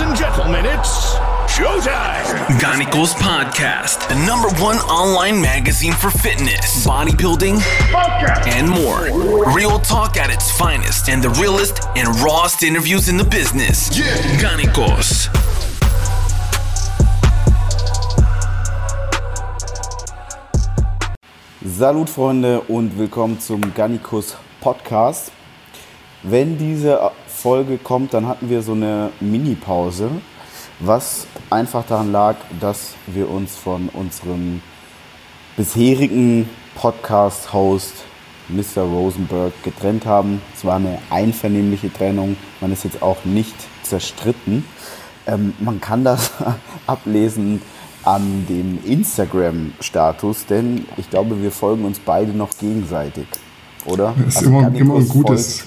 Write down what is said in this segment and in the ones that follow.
Ladies and gentlemen, it's showtime. Ganicos Podcast, the number one online magazine for fitness, bodybuilding, and more. Real talk at its finest and the realest and rawest interviews in the business. Yeah. Ganicos. Salut Freunde und willkommen zum Gannikus Podcast. Wenn diese Folge kommt, dann hatten wir so eine Mini-Pause, was einfach daran lag, dass wir uns von unserem bisherigen Podcast-Host Mr. Rosenberg getrennt haben. Es war eine einvernehmliche Trennung, man ist jetzt auch nicht zerstritten. Ähm, man kann das ablesen an dem Instagram-Status, denn ich glaube, wir folgen uns beide noch gegenseitig, oder? Das ist also immer, immer ein gutes.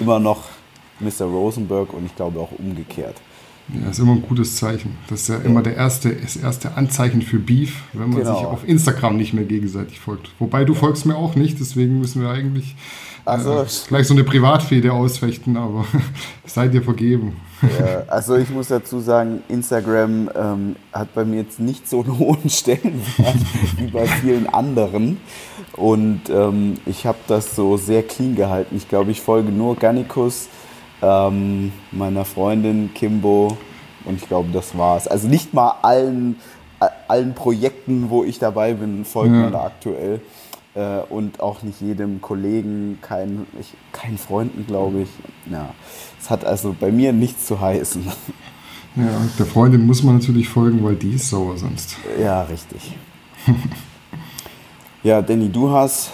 Immer noch Mr. Rosenberg und ich glaube auch umgekehrt. Ja, das ist immer ein gutes Zeichen. Das ist ja, ja. immer der erste, das erste Anzeichen für Beef, wenn man genau. sich auf Instagram nicht mehr gegenseitig folgt. Wobei du folgst mir auch nicht, deswegen müssen wir eigentlich also, äh, gleich so eine Privatfehde ausfechten, aber seid ihr vergeben. Ja, also ich muss dazu sagen, Instagram ähm, hat bei mir jetzt nicht so einen hohen Stellenwert wie bei vielen anderen. Und ähm, ich habe das so sehr clean gehalten. Ich glaube, ich folge nur Gannikus, ähm, meiner Freundin Kimbo und ich glaube, das war's. Also nicht mal allen, allen Projekten, wo ich dabei bin, folgt ja. man da aktuell äh, und auch nicht jedem Kollegen, keinen kein Freunden, glaube ich. Ja, es hat also bei mir nichts zu heißen. Ja, der Freundin muss man natürlich folgen, weil die ist sauer sonst. Ja, richtig. ja, Danny, du hast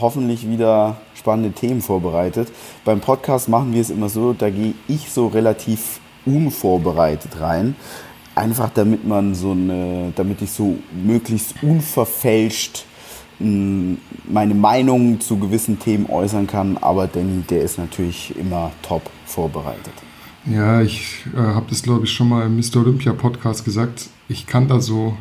hoffentlich wieder spannende Themen vorbereitet. Beim Podcast machen wir es immer so, da gehe ich so relativ unvorbereitet rein. Einfach damit man so eine, damit ich so möglichst unverfälscht meine Meinung zu gewissen Themen äußern kann, aber Danny, der ist natürlich immer top vorbereitet. Ja, ich äh, habe das, glaube ich, schon mal im Mr. Olympia Podcast gesagt. Ich kann da so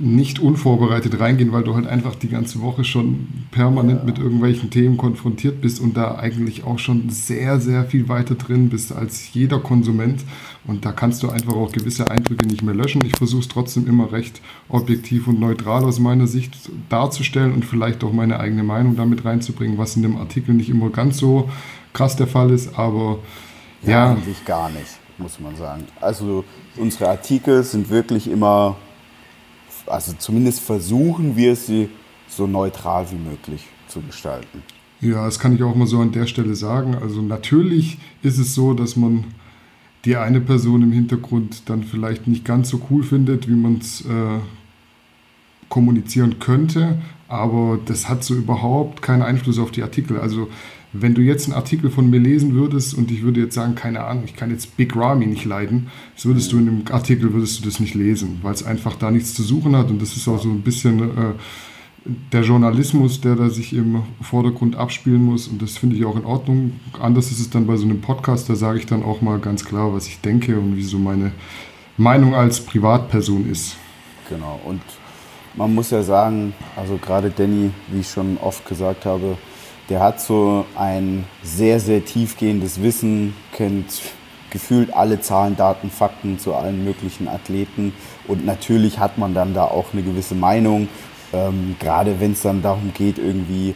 nicht unvorbereitet reingehen, weil du halt einfach die ganze Woche schon permanent ja. mit irgendwelchen Themen konfrontiert bist und da eigentlich auch schon sehr, sehr viel weiter drin bist als jeder Konsument. Und da kannst du einfach auch gewisse Eindrücke nicht mehr löschen. Ich versuche es trotzdem immer recht objektiv und neutral aus meiner Sicht darzustellen und vielleicht auch meine eigene Meinung damit reinzubringen, was in dem Artikel nicht immer ganz so krass der Fall ist, aber ja. ja. Eigentlich gar nicht, muss man sagen. Also unsere Artikel sind wirklich immer also zumindest versuchen wir sie so neutral wie möglich zu gestalten. Ja, das kann ich auch mal so an der Stelle sagen. Also natürlich ist es so, dass man die eine Person im Hintergrund dann vielleicht nicht ganz so cool findet, wie man es äh, kommunizieren könnte, aber das hat so überhaupt keinen Einfluss auf die Artikel. Also wenn du jetzt einen Artikel von mir lesen würdest und ich würde jetzt sagen, keine Ahnung, ich kann jetzt Big Ramy nicht leiden, das würdest du in dem Artikel würdest du das nicht lesen, weil es einfach da nichts zu suchen hat und das ist auch so ein bisschen äh, der Journalismus, der da sich im Vordergrund abspielen muss und das finde ich auch in Ordnung. Anders ist es dann bei so einem Podcast, da sage ich dann auch mal ganz klar, was ich denke und wie so meine Meinung als Privatperson ist. Genau und man muss ja sagen, also gerade Danny, wie ich schon oft gesagt habe, der hat so ein sehr, sehr tiefgehendes Wissen, kennt gefühlt alle Zahlen, Daten, Fakten zu allen möglichen Athleten. Und natürlich hat man dann da auch eine gewisse Meinung, ähm, gerade wenn es dann darum geht, irgendwie,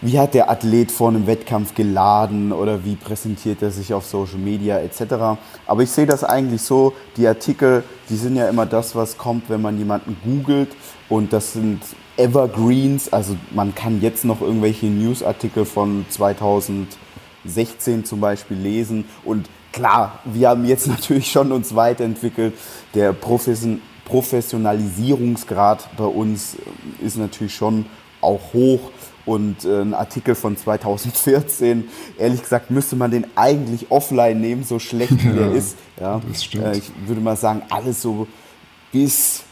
wie hat der Athlet vor einem Wettkampf geladen oder wie präsentiert er sich auf Social Media etc. Aber ich sehe das eigentlich so, die Artikel, die sind ja immer das, was kommt, wenn man jemanden googelt und das sind Evergreens, also man kann jetzt noch irgendwelche Newsartikel von 2016 zum Beispiel lesen und klar, wir haben jetzt natürlich schon uns weiterentwickelt. Der Professionalisierungsgrad bei uns ist natürlich schon auch hoch und äh, ein Artikel von 2014, ehrlich gesagt, müsste man den eigentlich offline nehmen, so schlecht wie ja, der ist. Ja, das stimmt. Äh, ich würde mal sagen, alles so bis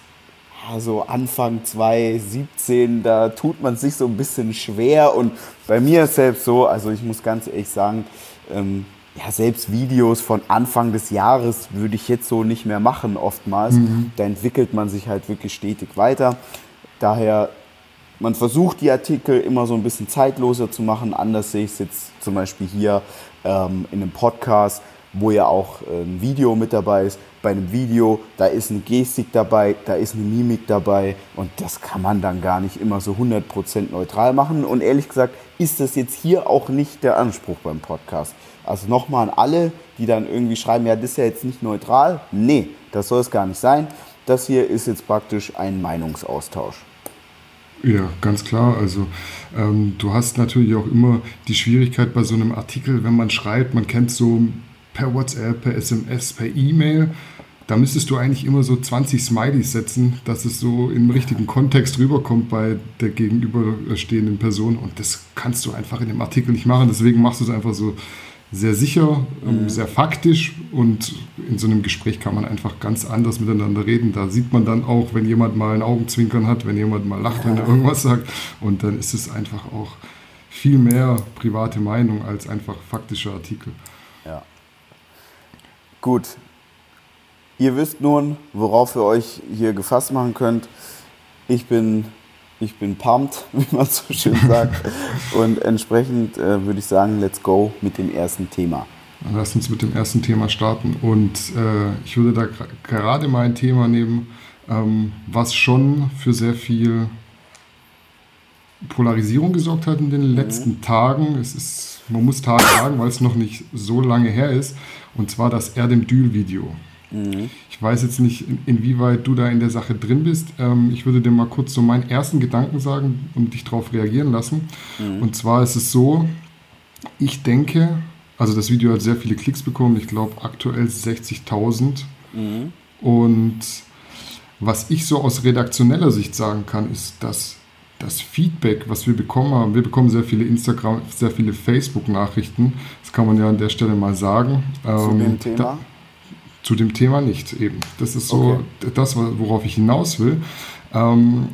also Anfang 2017, da tut man sich so ein bisschen schwer und bei mir ist selbst so, also ich muss ganz ehrlich sagen, ähm, ja, selbst Videos von Anfang des Jahres würde ich jetzt so nicht mehr machen oftmals. Mhm. Da entwickelt man sich halt wirklich stetig weiter. Daher, man versucht die Artikel immer so ein bisschen zeitloser zu machen. Anders sehe ich es jetzt zum Beispiel hier ähm, in einem Podcast. Wo ja auch äh, ein Video mit dabei ist. Bei einem Video, da ist eine Gestik dabei, da ist eine Mimik dabei und das kann man dann gar nicht immer so 100% neutral machen. Und ehrlich gesagt ist das jetzt hier auch nicht der Anspruch beim Podcast. Also nochmal an alle, die dann irgendwie schreiben, ja, das ist ja jetzt nicht neutral. Nee, das soll es gar nicht sein. Das hier ist jetzt praktisch ein Meinungsaustausch. Ja, ganz klar. Also ähm, du hast natürlich auch immer die Schwierigkeit bei so einem Artikel, wenn man schreibt, man kennt so per WhatsApp, per SMS, per E-Mail, da müsstest du eigentlich immer so 20 Smileys setzen, dass es so im richtigen Kontext rüberkommt bei der gegenüberstehenden Person. Und das kannst du einfach in dem Artikel nicht machen. Deswegen machst du es einfach so sehr sicher, mhm. sehr faktisch und in so einem Gespräch kann man einfach ganz anders miteinander reden. Da sieht man dann auch, wenn jemand mal ein Augenzwinkern hat, wenn jemand mal lacht, wenn er irgendwas sagt und dann ist es einfach auch viel mehr private Meinung als einfach faktischer Artikel. Ja. Gut. Ihr wisst nun, worauf ihr euch hier gefasst machen könnt. Ich bin ich bin pumped, wie man so schön sagt. Und entsprechend äh, würde ich sagen, let's go mit dem ersten Thema. Lass uns mit dem ersten Thema starten. Und äh, ich würde da gerade mal ein Thema nehmen, ähm, was schon für sehr viel Polarisierung gesorgt hat in den mhm. letzten mhm. Tagen. Es ist, man muss Tage sagen, weil es noch nicht so lange her ist. Und zwar das Erdem-Dül-Video. Mhm. Ich weiß jetzt nicht, inwieweit du da in der Sache drin bist. Ähm, ich würde dir mal kurz so meinen ersten Gedanken sagen und dich darauf reagieren lassen. Mhm. Und zwar ist es so, ich denke, also das Video hat sehr viele Klicks bekommen, ich glaube aktuell 60.000. Mhm. Und was ich so aus redaktioneller Sicht sagen kann, ist, dass das Feedback, was wir bekommen haben, wir bekommen sehr viele Instagram, sehr viele Facebook-Nachrichten, das kann man ja an der Stelle mal sagen. Zu ähm, dem Thema? Da, zu dem Thema nicht eben. Das ist so okay. das, worauf ich hinaus will. Ähm,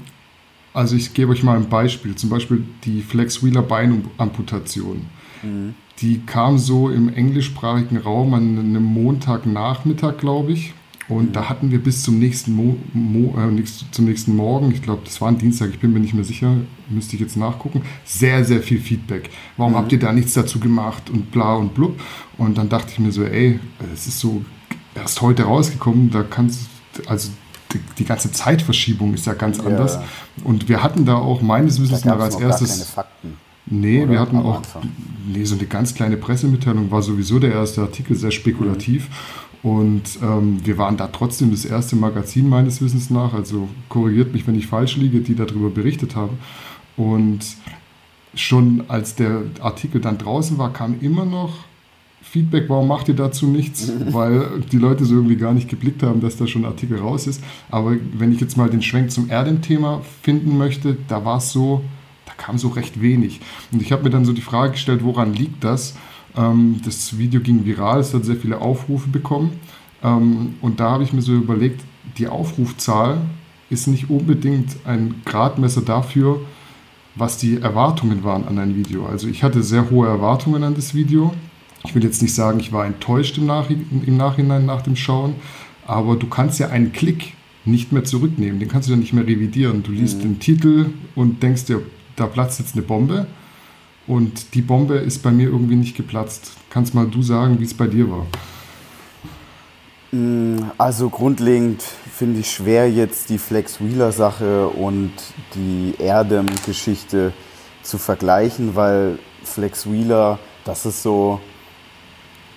also ich gebe euch mal ein Beispiel. Zum Beispiel die Flex-Wheeler Beinamputation. Mhm. Die kam so im englischsprachigen Raum an einem Montagnachmittag, glaube ich. Und mhm. da hatten wir bis zum nächsten, Mo, Mo, äh, zum nächsten Morgen, ich glaube, das war ein Dienstag, ich bin mir nicht mehr sicher, müsste ich jetzt nachgucken, sehr, sehr viel Feedback. Warum mhm. habt ihr da nichts dazu gemacht und bla und blub? Und dann dachte ich mir so, ey, es ist so erst heute rausgekommen, da kannst also die, die, ganze Zeitverschiebung ist ja ganz ja. anders. Und wir hatten da auch meines Wissens nach als erstes. Gar keine Fakten. Nee, Oder wir hatten auch nee, so eine ganz kleine Pressemitteilung, war sowieso der erste Artikel sehr spekulativ. Mhm. Und ähm, wir waren da trotzdem das erste Magazin meines Wissens nach, also korrigiert mich, wenn ich falsch liege, die darüber berichtet haben. Und schon als der Artikel dann draußen war, kam immer noch Feedback, warum macht ihr dazu nichts? Weil die Leute so irgendwie gar nicht geblickt haben, dass da schon ein Artikel raus ist. Aber wenn ich jetzt mal den Schwenk zum Erdem-Thema finden möchte, da war es so, da kam so recht wenig. Und ich habe mir dann so die Frage gestellt, woran liegt das? Ähm, das Video ging viral, es hat sehr viele Aufrufe bekommen. Ähm, und da habe ich mir so überlegt, die Aufrufzahl ist nicht unbedingt ein Gradmesser dafür, was die Erwartungen waren an ein Video. Also ich hatte sehr hohe Erwartungen an das Video ich will jetzt nicht sagen, ich war enttäuscht im, Nach im Nachhinein nach dem Schauen, aber du kannst ja einen Klick nicht mehr zurücknehmen, den kannst du ja nicht mehr revidieren. Du liest mhm. den Titel und denkst dir, da platzt jetzt eine Bombe und die Bombe ist bei mir irgendwie nicht geplatzt. Kannst mal du sagen, wie es bei dir war? Mm, also grundlegend finde ich schwer jetzt die Flex Wheeler Sache und die Erdem Geschichte zu vergleichen, weil Flex Wheeler, das ist so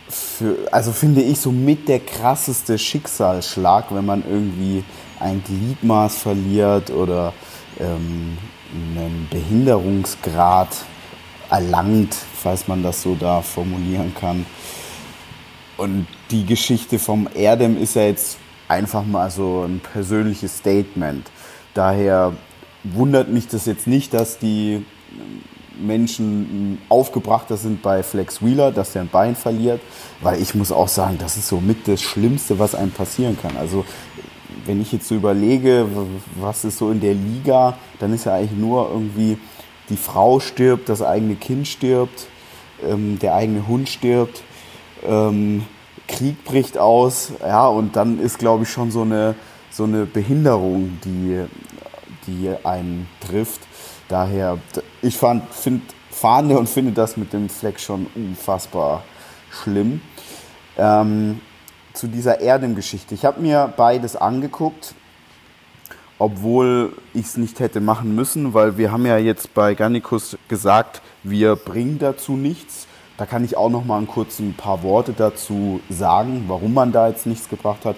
für, also finde ich so mit der krasseste Schicksalsschlag, wenn man irgendwie ein Gliedmaß verliert oder ähm, einen Behinderungsgrad erlangt, falls man das so da formulieren kann. Und die Geschichte vom Erdem ist ja jetzt einfach mal so ein persönliches Statement. Daher wundert mich das jetzt nicht, dass die Menschen aufgebrachter sind bei Flex Wheeler, dass der ein Bein verliert, weil ich muss auch sagen, das ist so mit das Schlimmste, was einem passieren kann. Also wenn ich jetzt so überlege, was ist so in der Liga, dann ist ja eigentlich nur irgendwie die Frau stirbt, das eigene Kind stirbt, ähm, der eigene Hund stirbt, ähm, Krieg bricht aus, ja, und dann ist, glaube ich, schon so eine, so eine Behinderung, die, die einen trifft. Daher, ich finde Fahne und finde das mit dem Fleck schon unfassbar schlimm. Ähm, zu dieser Erdem-Geschichte. Ich habe mir beides angeguckt, obwohl ich es nicht hätte machen müssen, weil wir haben ja jetzt bei Garnicus gesagt, wir bringen dazu nichts. Da kann ich auch noch mal kurz ein paar Worte dazu sagen, warum man da jetzt nichts gebracht hat.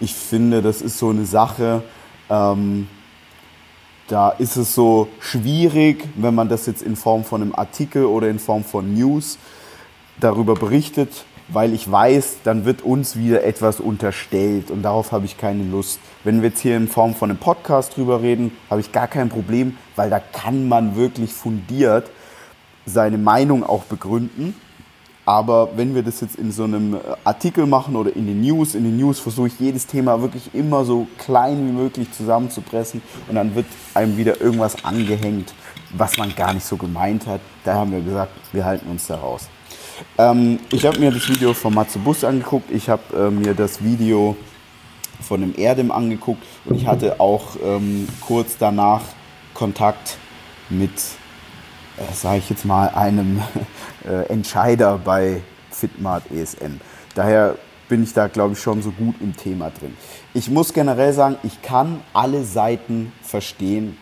Ich finde, das ist so eine Sache, ähm, da ist es so schwierig, wenn man das jetzt in Form von einem Artikel oder in Form von News darüber berichtet, weil ich weiß, dann wird uns wieder etwas unterstellt und darauf habe ich keine Lust. Wenn wir jetzt hier in Form von einem Podcast drüber reden, habe ich gar kein Problem, weil da kann man wirklich fundiert seine Meinung auch begründen. Aber wenn wir das jetzt in so einem Artikel machen oder in den News, in den News versuche ich jedes Thema wirklich immer so klein wie möglich zusammenzupressen und dann wird einem wieder irgendwas angehängt, was man gar nicht so gemeint hat. Da haben wir gesagt, wir halten uns da raus. Ähm, ich habe mir das Video von Matze Bus angeguckt. Ich habe äh, mir das Video von dem Erdem angeguckt und ich hatte auch ähm, kurz danach Kontakt mit, äh, sage ich jetzt mal, einem äh, Entscheider bei Fitmart ESN. Daher bin ich da, glaube ich, schon so gut im Thema drin. Ich muss generell sagen, ich kann alle Seiten verstehen.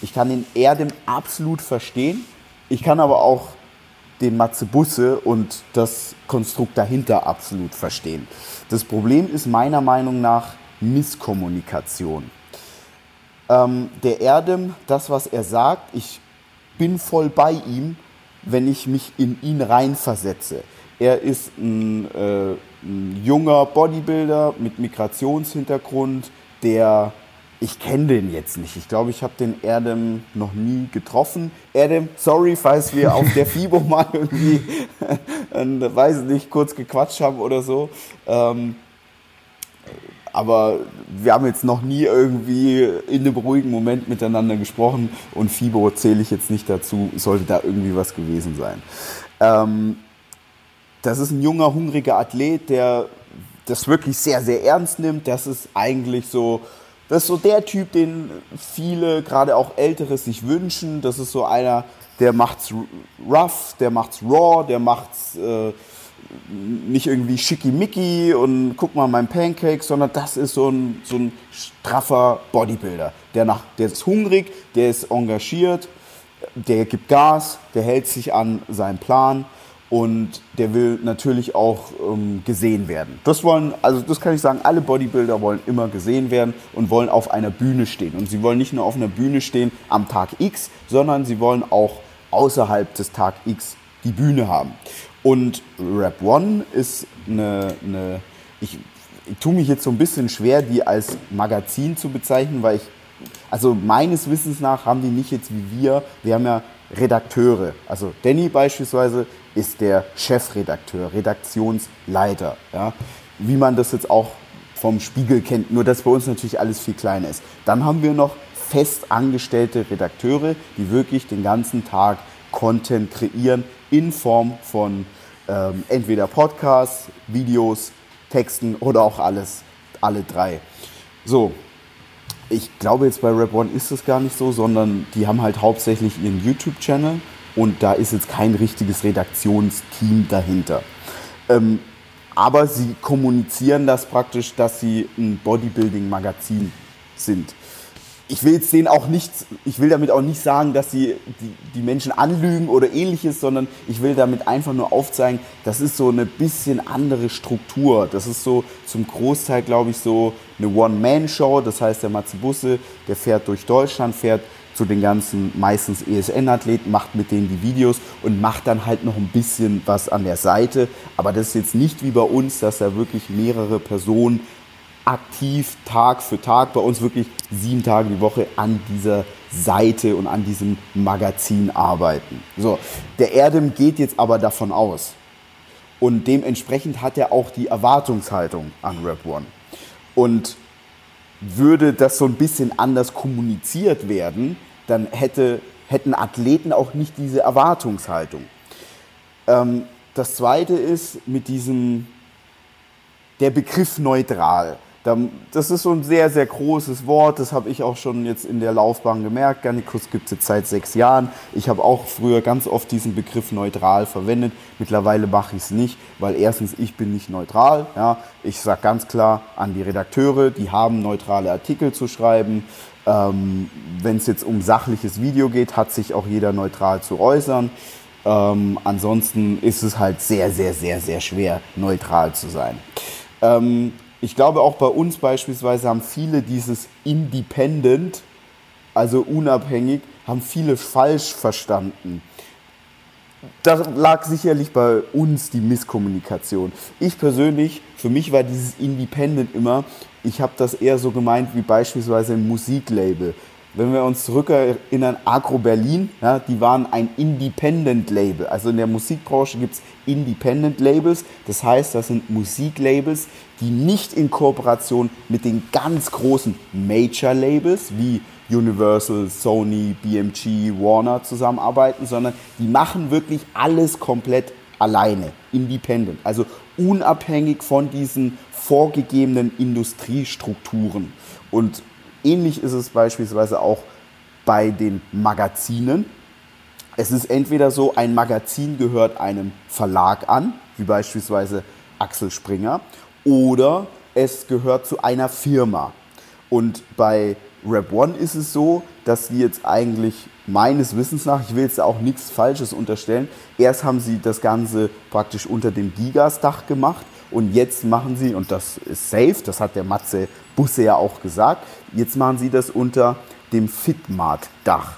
Ich kann den Erdem absolut verstehen. Ich kann aber auch den Matze Busse und das Konstrukt dahinter absolut verstehen. Das Problem ist meiner Meinung nach Misskommunikation. Ähm, der Erdem, das, was er sagt, ich bin voll bei ihm, wenn ich mich in ihn reinversetze. Er ist ein, äh, ein junger Bodybuilder mit Migrationshintergrund, der ich kenne den jetzt nicht. Ich glaube, ich habe den Erdem noch nie getroffen. Erdem, sorry, falls wir auf der FIBO mal irgendwie, äh, weiß nicht, kurz gequatscht haben oder so. Ähm, aber wir haben jetzt noch nie irgendwie in einem ruhigen Moment miteinander gesprochen und FIBO zähle ich jetzt nicht dazu, sollte da irgendwie was gewesen sein. Ähm, das ist ein junger, hungriger Athlet, der das wirklich sehr, sehr ernst nimmt. Das ist eigentlich so das ist so der Typ, den viele, gerade auch Ältere, sich wünschen. Das ist so einer, der macht's rough, der macht's raw, der macht's äh, nicht irgendwie schickimicki und guck mal mein Pancake, sondern das ist so ein, so ein straffer Bodybuilder. Der, nach, der ist hungrig, der ist engagiert, der gibt Gas, der hält sich an seinen Plan und der will natürlich auch ähm, gesehen werden. Das wollen, also das kann ich sagen, alle Bodybuilder wollen immer gesehen werden und wollen auf einer Bühne stehen. Und sie wollen nicht nur auf einer Bühne stehen am Tag X, sondern sie wollen auch außerhalb des Tag X die Bühne haben. Und Rap One ist eine, eine ich, ich tue mich jetzt so ein bisschen schwer, die als Magazin zu bezeichnen, weil ich, also meines Wissens nach haben die nicht jetzt wie wir, wir haben ja Redakteure. Also Danny beispielsweise ist der Chefredakteur, Redaktionsleiter. Ja? Wie man das jetzt auch vom Spiegel kennt, nur dass bei uns natürlich alles viel kleiner ist. Dann haben wir noch fest angestellte Redakteure, die wirklich den ganzen Tag Content kreieren in Form von ähm, entweder Podcasts, Videos, Texten oder auch alles, alle drei. So, ich glaube jetzt bei Rap One ist das gar nicht so, sondern die haben halt hauptsächlich ihren YouTube-Channel und da ist jetzt kein richtiges Redaktionsteam dahinter. Ähm, aber sie kommunizieren das praktisch, dass sie ein Bodybuilding-Magazin sind ich will jetzt denen auch nicht, ich will damit auch nicht sagen, dass sie die, die, Menschen anlügen oder ähnliches, sondern ich will damit einfach nur aufzeigen, das ist so eine bisschen andere Struktur. Das ist so zum Großteil, glaube ich, so eine One-Man-Show. Das heißt, der Matze Busse, der fährt durch Deutschland, fährt zu den ganzen meistens ESN-Athleten, macht mit denen die Videos und macht dann halt noch ein bisschen was an der Seite. Aber das ist jetzt nicht wie bei uns, dass da wirklich mehrere Personen aktiv Tag für Tag, bei uns wirklich sieben Tage die Woche an dieser Seite und an diesem Magazin arbeiten. So, der Erdem geht jetzt aber davon aus. Und dementsprechend hat er auch die Erwartungshaltung an Rap One. Und würde das so ein bisschen anders kommuniziert werden, dann hätte, hätten Athleten auch nicht diese Erwartungshaltung. Ähm, das zweite ist mit diesem, der Begriff neutral Das ist so ein sehr, sehr großes Wort. Das habe ich auch schon jetzt in der Laufbahn gemerkt. Garnikus gibt es jetzt seit sechs Jahren. Ich habe auch früher ganz oft diesen Begriff neutral verwendet. Mittlerweile mache ich es nicht, weil erstens, ich bin nicht neutral. Ja. Ich sage ganz klar an die Redakteure, die haben neutrale Artikel zu schreiben. Ähm, Wenn es jetzt um sachliches Video geht, hat sich auch jeder neutral zu äußern. Ähm, ansonsten ist es halt sehr, sehr, sehr, sehr schwer, neutral zu sein. Ähm, ich glaube auch bei uns beispielsweise haben viele dieses Independent, also unabhängig, haben viele falsch verstanden. Da lag sicherlich bei uns die Misskommunikation. Ich persönlich, für mich war dieses Independent immer, ich habe das eher so gemeint wie beispielsweise ein Musiklabel. Wenn wir uns zurückerinnern, Agro Berlin, ja, die waren ein Independent Label. Also in der Musikbranche gibt es Independent Labels. Das heißt, das sind Musiklabels, die nicht in Kooperation mit den ganz großen Major Labels wie Universal, Sony, BMG, Warner zusammenarbeiten, sondern die machen wirklich alles komplett alleine, independent, also unabhängig von diesen vorgegebenen Industriestrukturen. Und ähnlich ist es beispielsweise auch bei den Magazinen. Es ist entweder so, ein Magazin gehört einem Verlag an, wie beispielsweise Axel Springer, oder es gehört zu einer Firma. Und bei Rap One ist es so, dass sie jetzt eigentlich meines Wissens nach, ich will jetzt auch nichts Falsches unterstellen, erst haben sie das Ganze praktisch unter dem Gigas-Dach gemacht und jetzt machen sie, und das ist safe, das hat der Matze Busse ja auch gesagt, jetzt machen sie das unter dem Fitmart-Dach.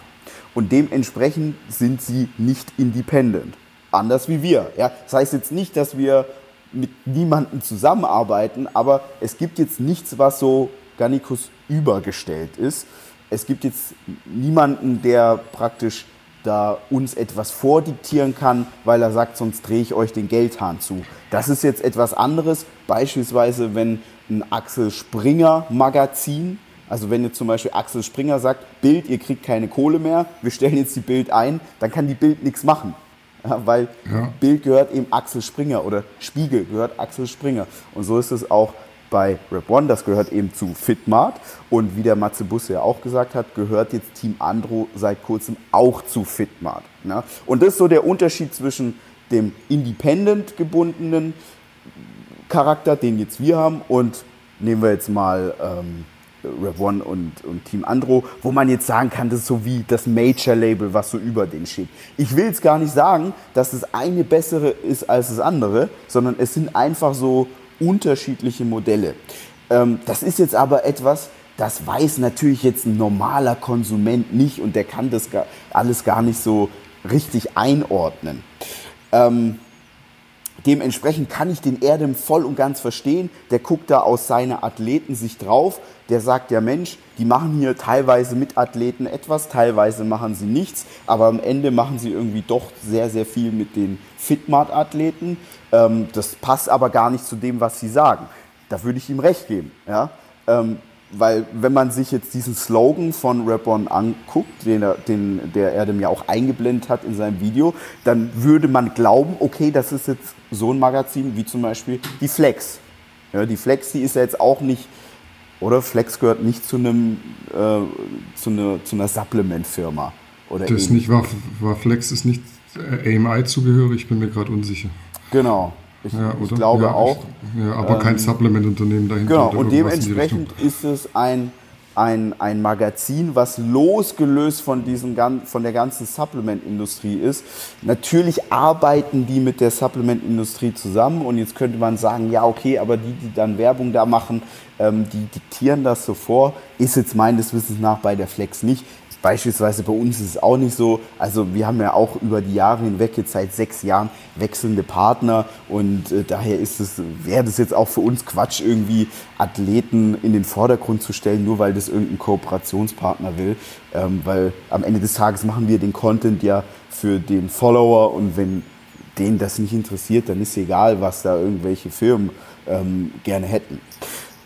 Und dementsprechend sind sie nicht independent. Anders wie wir. Ja? Das heißt jetzt nicht, dass wir mit niemandem zusammenarbeiten, aber es gibt jetzt nichts, was so Garnicus übergestellt ist. Es gibt jetzt niemanden, der praktisch da uns etwas vordiktieren kann, weil er sagt, sonst drehe ich euch den Geldhahn zu. Das ist jetzt etwas anderes, beispielsweise wenn ein Axel Springer Magazin, also wenn jetzt zum Beispiel Axel Springer sagt, Bild, ihr kriegt keine Kohle mehr, wir stellen jetzt die Bild ein, dann kann die Bild nichts machen. Ja, weil ja. Bild gehört eben Axel Springer oder Spiegel gehört Axel Springer. Und so ist es auch bei Rap One, das gehört eben zu Fitmart. Und wie der Matze Busse ja auch gesagt hat, gehört jetzt Team Andro seit kurzem auch zu Fitmart. Ja? Und das ist so der Unterschied zwischen dem independent gebundenen Charakter, den jetzt wir haben, und nehmen wir jetzt mal ähm, Rev One und, und Team Andro, wo man jetzt sagen kann, das ist so wie das Major-Label, was so über den steht. Ich will jetzt gar nicht sagen, dass das eine bessere ist als das andere, sondern es sind einfach so unterschiedliche Modelle. Ähm, das ist jetzt aber etwas, das weiß natürlich jetzt ein normaler Konsument nicht und der kann das alles gar nicht so richtig einordnen. Ähm, Dementsprechend kann ich den Erdem voll und ganz verstehen. Der guckt da aus seiner Athletensicht drauf. Der sagt, ja Mensch, die machen hier teilweise mit Athleten etwas, teilweise machen sie nichts, aber am Ende machen sie irgendwie doch sehr, sehr viel mit den Fitmart-Athleten. Ähm, das passt aber gar nicht zu dem, was sie sagen. Da würde ich ihm recht geben. Ja? Ähm, weil wenn man sich jetzt diesen Slogan von Rap-On anguckt, den, er, den der Erdem ja auch eingeblendet hat in seinem Video, dann würde man glauben, okay, das ist jetzt so ein Magazin wie zum Beispiel die Flex. Ja, die Flex, die ist ja jetzt auch nicht, oder Flex gehört nicht zu einem äh, zu, einer, zu einer Supplement-Firma. Oder das ähnlich. nicht war, war Flex ist nicht äh, AMI zugehörig, ich bin mir gerade unsicher. Genau. Ich, ja, ich glaube ja, auch. Ich, ja, aber ähm, kein Supplement-Unternehmen dahinter. Genau, und dementsprechend ist es ein, ein, ein Magazin, was losgelöst von, diesem, von der ganzen Supplement-Industrie ist. Natürlich arbeiten die mit der Supplement-Industrie zusammen und jetzt könnte man sagen, ja okay, aber die, die dann Werbung da machen, ähm, die diktieren das so vor. Ist jetzt meines Wissens nach bei der Flex nicht. Beispielsweise bei uns ist es auch nicht so. Also wir haben ja auch über die Jahre hinweg jetzt seit sechs Jahren wechselnde Partner und äh, daher ist es, wäre das jetzt auch für uns Quatsch, irgendwie Athleten in den Vordergrund zu stellen, nur weil das irgendein Kooperationspartner will. Ähm, weil am Ende des Tages machen wir den Content ja für den Follower und wenn den das nicht interessiert, dann ist egal, was da irgendwelche Firmen ähm, gerne hätten.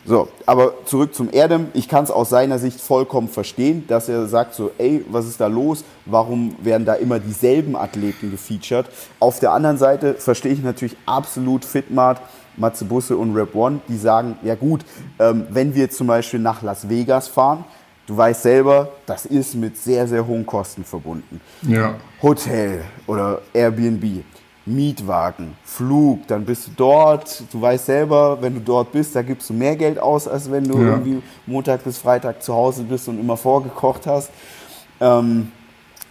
So, aber zurück zum Erdem. Ich kann es aus seiner Sicht vollkommen verstehen, dass er sagt so, ey, was ist da los? Warum werden da immer dieselben Athleten gefeatured? Auf der anderen Seite verstehe ich natürlich absolut Fitmart, Matze Busse und Rap One, die sagen, ja gut, ähm, wenn wir zum Beispiel nach Las Vegas fahren, du weißt selber, das ist mit sehr, sehr hohen Kosten verbunden. Ja. Hotel oder Airbnb. Mietwagen, Flug, dann bist du dort. Du weißt selber, wenn du dort bist, da gibst du mehr Geld aus, als wenn du Ja. irgendwie Montag bis Freitag zu Hause bist und immer vorgekocht hast. Ähm,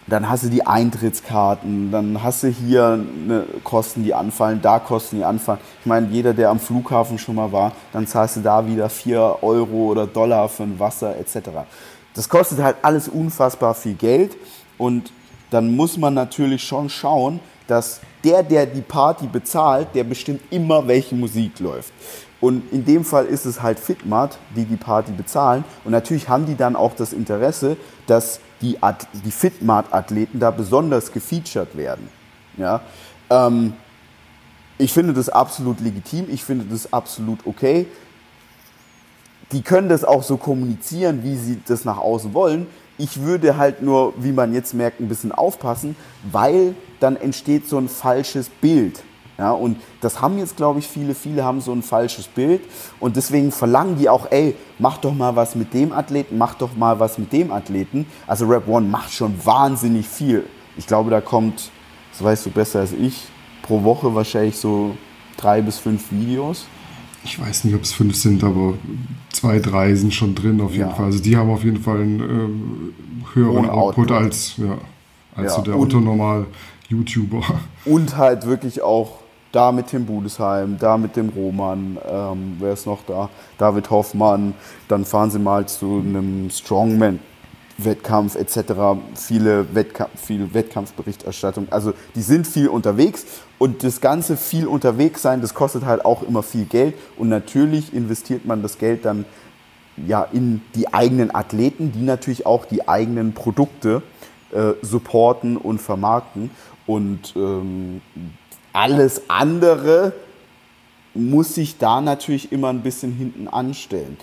dann hast du die Eintrittskarten, dann hast du hier ne, Kosten, die anfallen, da Kosten, die anfallen. Ich meine, jeder, der am Flughafen schon mal war, dann zahlst du da wieder 4 Euro oder Dollar für ein Wasser etc. Das kostet halt alles unfassbar viel Geld und dann muss man natürlich schon schauen, dass der, der die Party bezahlt, der bestimmt immer, welche Musik läuft. Und in dem Fall ist es halt Fitmat, die die Party bezahlen. Und natürlich haben die dann auch das Interesse, dass die, At- die Fitmat-Athleten da besonders gefeatured werden. Ja? Ähm, ich finde das absolut legitim, ich finde das absolut okay. Die können das auch so kommunizieren, wie sie das nach außen wollen. Ich würde halt nur, wie man jetzt merkt, ein bisschen aufpassen, weil dann entsteht so ein falsches Bild. Ja, und das haben jetzt, glaube ich, viele, viele haben so ein falsches Bild und deswegen verlangen die auch, ey, mach doch mal was mit dem Athleten, mach doch mal was mit dem Athleten. Also Rap One macht schon wahnsinnig viel. Ich glaube, da kommt, das weißt du besser als ich, pro Woche wahrscheinlich so drei bis fünf Videos. Ich weiß nicht, ob es fünf sind, aber zwei, drei sind schon drin auf jeden Ja. Fall. Also die haben auf jeden Fall einen ähm, höheren Output, Output. als, ja, als Ja, so der und- Otto-Normal-YouTuber. Und halt wirklich auch da mit Tim Budesheim, da mit dem Roman, ähm, wer ist noch da? David Hoffmann. Dann fahren sie mal zu einem Strongman-Wettkampf etc. Viele Wettkampf, viel Wettkampfberichterstattung. Also die sind viel unterwegs und das ganze viel unterwegs sein, das kostet halt auch immer viel Geld. Und natürlich investiert man das Geld dann ja, in die eigenen Athleten, die natürlich auch die eigenen Produkte äh, supporten und vermarkten. Und ähm, alles andere muss sich da natürlich immer ein bisschen hinten anstellen.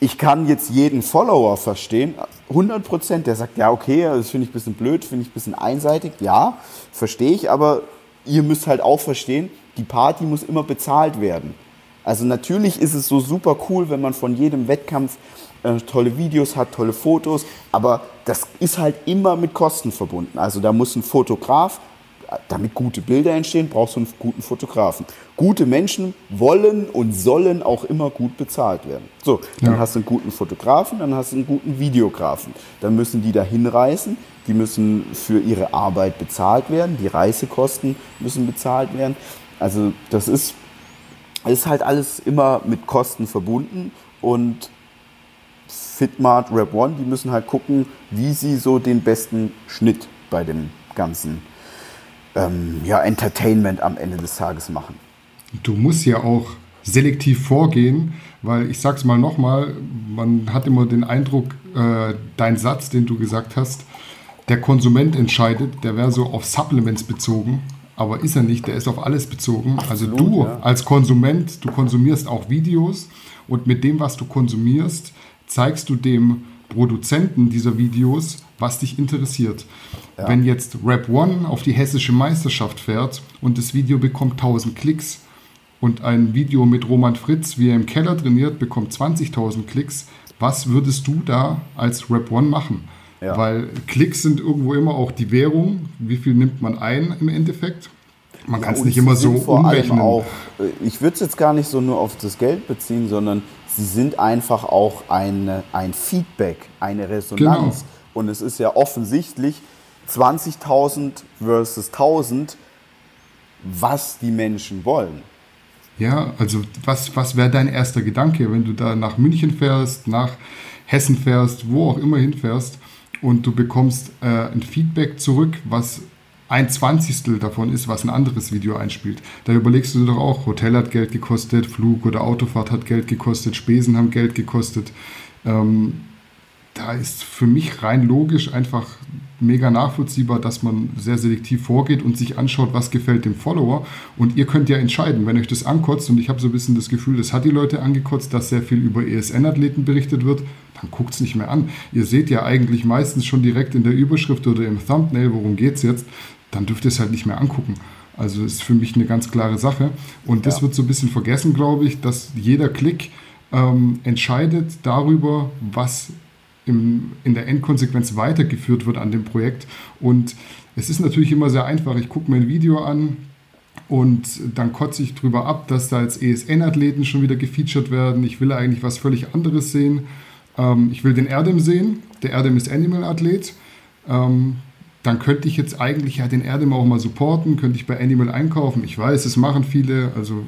Ich kann jetzt jeden Follower verstehen, 100 Prozent, der sagt, ja, okay, das finde ich ein bisschen blöd, finde ich ein bisschen einseitig. Ja, verstehe ich, aber ihr müsst halt auch verstehen, die Party muss immer bezahlt werden. Also natürlich ist es so super cool, wenn man von jedem Wettkampf äh, tolle Videos hat, tolle Fotos, aber das ist halt immer mit Kosten verbunden. Also da muss ein Fotograf, damit gute Bilder entstehen, brauchst du einen guten Fotografen. Gute Menschen wollen und sollen auch immer gut bezahlt werden. So, dann Ja. hast du einen guten Fotografen, dann hast du einen guten Videografen. Dann müssen die da hinreisen, die müssen für ihre Arbeit bezahlt werden, die Reisekosten müssen bezahlt werden. Also das ist, ist halt alles immer mit Kosten verbunden und Fitmart, Rap One, die müssen halt gucken, wie sie so den besten Schnitt bei dem ganzen ähm, ja, Entertainment am Ende des Tages machen. Du musst ja auch selektiv vorgehen, weil ich sag's mal nochmal, man hat immer den Eindruck, äh, dein Satz, den du gesagt hast, der Konsument entscheidet, der wäre so auf Supplements bezogen, aber ist er nicht, der ist auf alles bezogen. also Absolut, du ja. als Konsument, du konsumierst auch Videos und mit dem, was du konsumierst, zeigst du dem Produzenten dieser Videos, was dich interessiert. Wenn jetzt Rap One auf die hessische Meisterschaft fährt und das Video bekommt 1000 Klicks und ein Video mit Roman Fritz, wie er im Keller trainiert, bekommt 20.000 Klicks, was würdest du da als Rap One machen? Ja. Weil Klicks sind irgendwo immer auch die Währung. Wie viel nimmt man ein im Endeffekt? Man kann es nicht immer so vor allem umrechnen. Auch, äh, ich würde es jetzt gar nicht so nur auf das Geld beziehen, sondern sie sind einfach auch eine, ein Feedback, eine Resonanz. Genau. Und es ist ja offensichtlich 20.000 versus 1000, was die Menschen wollen. Ja, also was, was wäre dein erster Gedanke, wenn du da nach München fährst, nach Hessen fährst, wo auch immer hinfährst und du bekommst äh, ein Feedback zurück, was ein Zwanzigstel davon ist, was ein anderes Video einspielt. Da überlegst du dir doch auch, Hotel hat Geld gekostet, Flug oder Autofahrt hat Geld gekostet, Spesen haben Geld gekostet. Ähm, da ist für mich rein logisch einfach mega nachvollziehbar, dass man sehr selektiv vorgeht und sich anschaut, was gefällt dem Follower. Und ihr könnt ja entscheiden, wenn euch das ankotzt, und ich habe so ein bisschen das Gefühl, das hat die Leute angekotzt, dass sehr viel über ESN-Athleten berichtet wird, dann guckt es nicht mehr an. Ihr seht ja eigentlich meistens schon direkt in der Überschrift oder im Thumbnail, worum geht es jetzt, dann dürft ihr es halt nicht mehr angucken. Also ist für mich eine ganz klare Sache. Und das ja. wird so ein bisschen vergessen, glaube ich, dass jeder Klick ähm, entscheidet darüber, was im, in der Endkonsequenz weitergeführt wird an dem Projekt. Und es ist natürlich immer sehr einfach. Ich gucke mir ein Video an, und dann kotze ich drüber ab, dass da jetzt ESN-Athleten schon wieder gefeatured werden. Ich will eigentlich was völlig anderes sehen. Ähm, ich will den Erdem sehen. Der Erdem ist Animal-Athlet. Ähm, dann könnte ich jetzt eigentlich ja den Erdem auch mal supporten, könnte ich bei Animal einkaufen. Ich weiß, es machen viele, also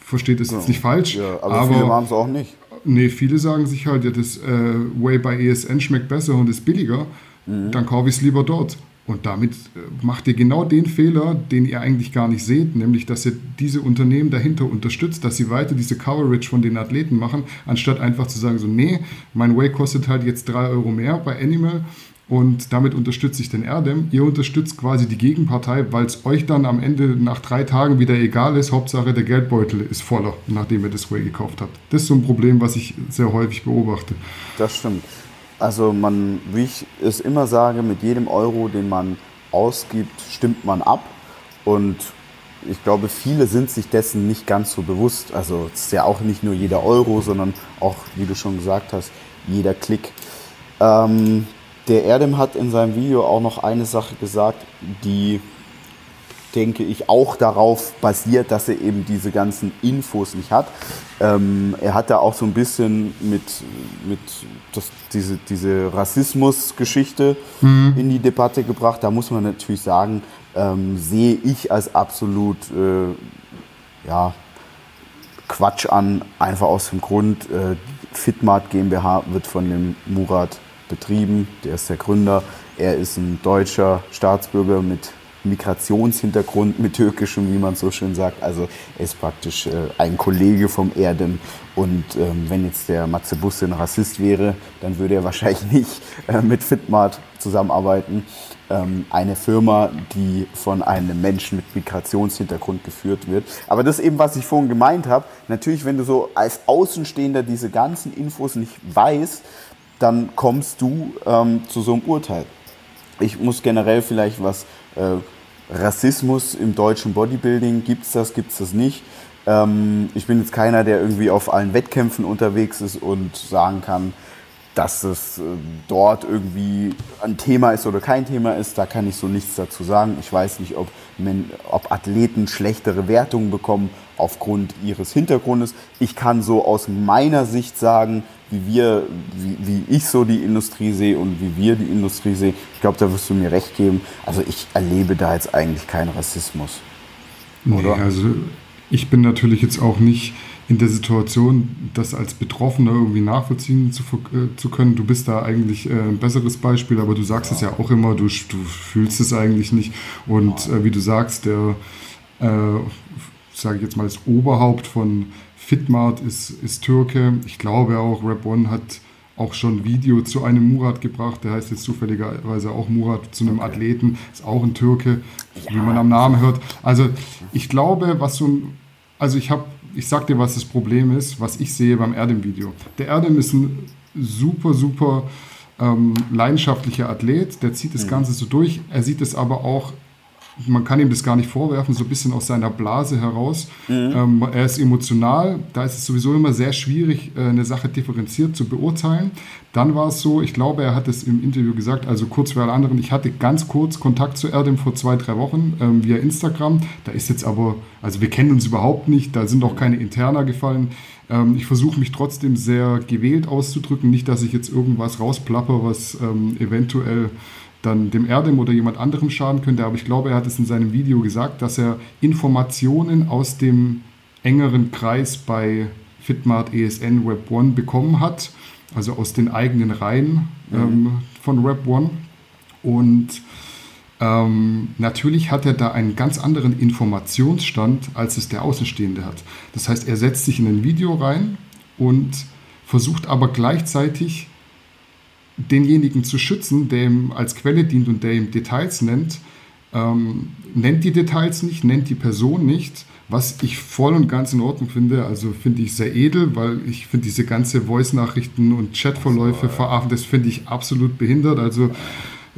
versteht es jetzt nicht falsch. Ja, aber, aber viele machen es auch nicht. Nee, viele sagen sich halt, ja, das äh, Way bei ESN schmeckt besser und ist billiger. Mhm. Dann kaufe ich es lieber dort. Und damit äh, macht ihr genau den Fehler, den ihr eigentlich gar nicht seht, nämlich dass ihr diese Unternehmen dahinter unterstützt, dass sie weiter diese Coverage von den Athleten machen, anstatt einfach zu sagen, so, nee, mein Way kostet halt jetzt 3 Euro mehr bei Animal und damit unterstütze ich den Erdem. Ihr unterstützt quasi die Gegenpartei, weil es euch dann am Ende nach drei Tagen wieder egal ist. Hauptsache der Geldbeutel ist voller, nachdem ihr das Way gekauft habt. Das ist so ein Problem, was ich sehr häufig beobachte. Das stimmt. Also man, wie ich es immer sage, mit jedem Euro, den man ausgibt, stimmt man ab. Und ich glaube, viele sind sich dessen nicht ganz so bewusst. Also es ist ja auch nicht nur jeder Euro, sondern auch, wie du schon gesagt hast, jeder Klick. Ähm, der Erdem hat in seinem Video auch noch eine Sache gesagt, die denke ich, auch darauf basiert, dass er eben diese ganzen Infos nicht hat. Ähm, er hat da auch so ein bisschen mit, mit das, diese, diese Rassismus-Geschichte mhm. in die Debatte gebracht. Da muss man natürlich sagen, ähm, sehe ich als absolut äh, ja, Quatsch an, einfach aus dem Grund, äh, Fitmart GmbH wird von dem Murat betrieben, der ist der Gründer. Er ist ein deutscher Staatsbürger mit Migrationshintergrund mit türkischem, wie man so schön sagt. Also er ist praktisch äh, ein Kollege vom Erdem. Und ähm, wenn jetzt der Matze Busse ein Rassist wäre, dann würde er wahrscheinlich nicht äh, mit Fitmart zusammenarbeiten. Ähm, eine Firma, die von einem Menschen mit Migrationshintergrund geführt wird. Aber das ist eben, was ich vorhin gemeint habe. Natürlich, wenn du so als Außenstehender diese ganzen Infos nicht weißt, dann kommst du ähm, zu so einem Urteil. Ich muss generell vielleicht was äh, Rassismus im deutschen Bodybuilding, gibt es das, gibt es das nicht? Ähm, ich bin jetzt keiner, der irgendwie auf allen Wettkämpfen unterwegs ist und sagen kann, dass es äh, dort irgendwie ein Thema ist oder kein Thema ist, da kann ich so nichts dazu sagen. Ich weiß nicht, ob, ob Athleten schlechtere Wertungen bekommen aufgrund ihres Hintergrundes. Ich kann so aus meiner Sicht sagen, wie wir, wie, wie ich so die Industrie sehe und wie wir die Industrie sehen. Ich glaube, da wirst du mir recht geben. Also ich erlebe da jetzt eigentlich keinen Rassismus. Oder? Nee, also ich bin natürlich jetzt auch nicht in der Situation, das als Betroffener irgendwie nachvollziehen zu, äh, zu können. Du bist da eigentlich äh, ein besseres Beispiel, aber du sagst ja. es ja auch immer, du, du fühlst es eigentlich nicht. Und äh, wie du sagst, der, äh, sage ich jetzt mal, das Oberhaupt von Fitmart ist, ist Türke. Ich glaube auch, Rap One hat auch schon ein Video zu einem Murat gebracht, der heißt jetzt zufälligerweise auch Murat, zu einem okay. Athleten, ist auch ein Türke, ja. wie man am Namen hört. Also ich glaube, was so ein, also ich habe, ich sag dir, was das Problem ist, was ich sehe beim Erdem-Video. Der Erdem ist ein super, super ähm, leidenschaftlicher Athlet, der zieht das mhm. Ganze so durch, er sieht es aber auch man kann ihm das gar nicht vorwerfen, so ein bisschen aus seiner Blase heraus. Mhm. Ähm, er ist emotional, da ist es sowieso immer sehr schwierig, äh, eine Sache differenziert zu beurteilen. Dann war es so, ich glaube, er hat es im Interview gesagt, also kurz für alle anderen, ich hatte ganz kurz Kontakt zu Erdem vor zwei, drei Wochen ähm, via Instagram. Da ist jetzt aber, also wir kennen uns überhaupt nicht, da sind auch keine Interna gefallen. Ähm, ich versuche mich trotzdem sehr gewählt auszudrücken, nicht, dass ich jetzt irgendwas rausplapper, was ähm, eventuell dann dem Erdem oder jemand anderem schaden könnte. Aber ich glaube, er hat es in seinem Video gesagt, dass er Informationen aus dem engeren Kreis bei Fitmart ESN Web One bekommen hat, also aus den eigenen Reihen mhm. ähm, von Web One. Und ähm, natürlich hat er da einen ganz anderen Informationsstand, als es der Außenstehende hat. Das heißt, er setzt sich in ein Video rein und versucht aber gleichzeitig denjenigen zu schützen, der ihm als Quelle dient und der ihm Details nennt, ähm, nennt die Details nicht, nennt die Person nicht, was ich voll und ganz in Ordnung finde. Also finde ich sehr edel, weil ich finde diese ganze Voice-Nachrichten und Chatverläufe verarbeiten, das finde ich absolut behindert. Also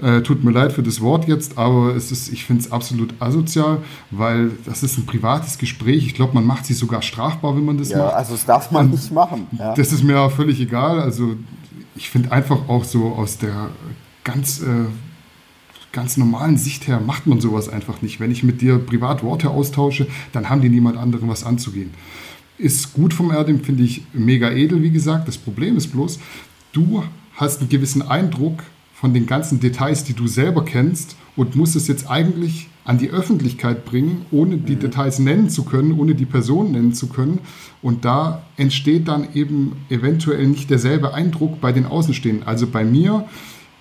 Äh, tut mir leid für das Wort jetzt, aber es ist, ich finde es absolut asozial, weil das ist ein privates Gespräch. Ich glaube, man macht sich sogar strafbar, wenn man das ja, macht. Also das darf man Und nicht machen. Ja. Das ist mir auch völlig egal. Also ich finde einfach auch so aus der ganz äh, ganz normalen Sicht her macht man sowas einfach nicht. Wenn ich mit dir privat Worte austausche, dann haben die niemand anderem was anzugehen. Ist gut vom Erdem, finde ich mega edel, wie gesagt. Das Problem ist bloß, du hast einen gewissen Eindruck von den ganzen Details, die du selber kennst und musst es jetzt eigentlich an die Öffentlichkeit bringen, ohne die mhm. Details nennen zu können, ohne die Person nennen zu können. Und da entsteht dann eben eventuell nicht derselbe Eindruck bei den Außenstehenden. Also bei mir,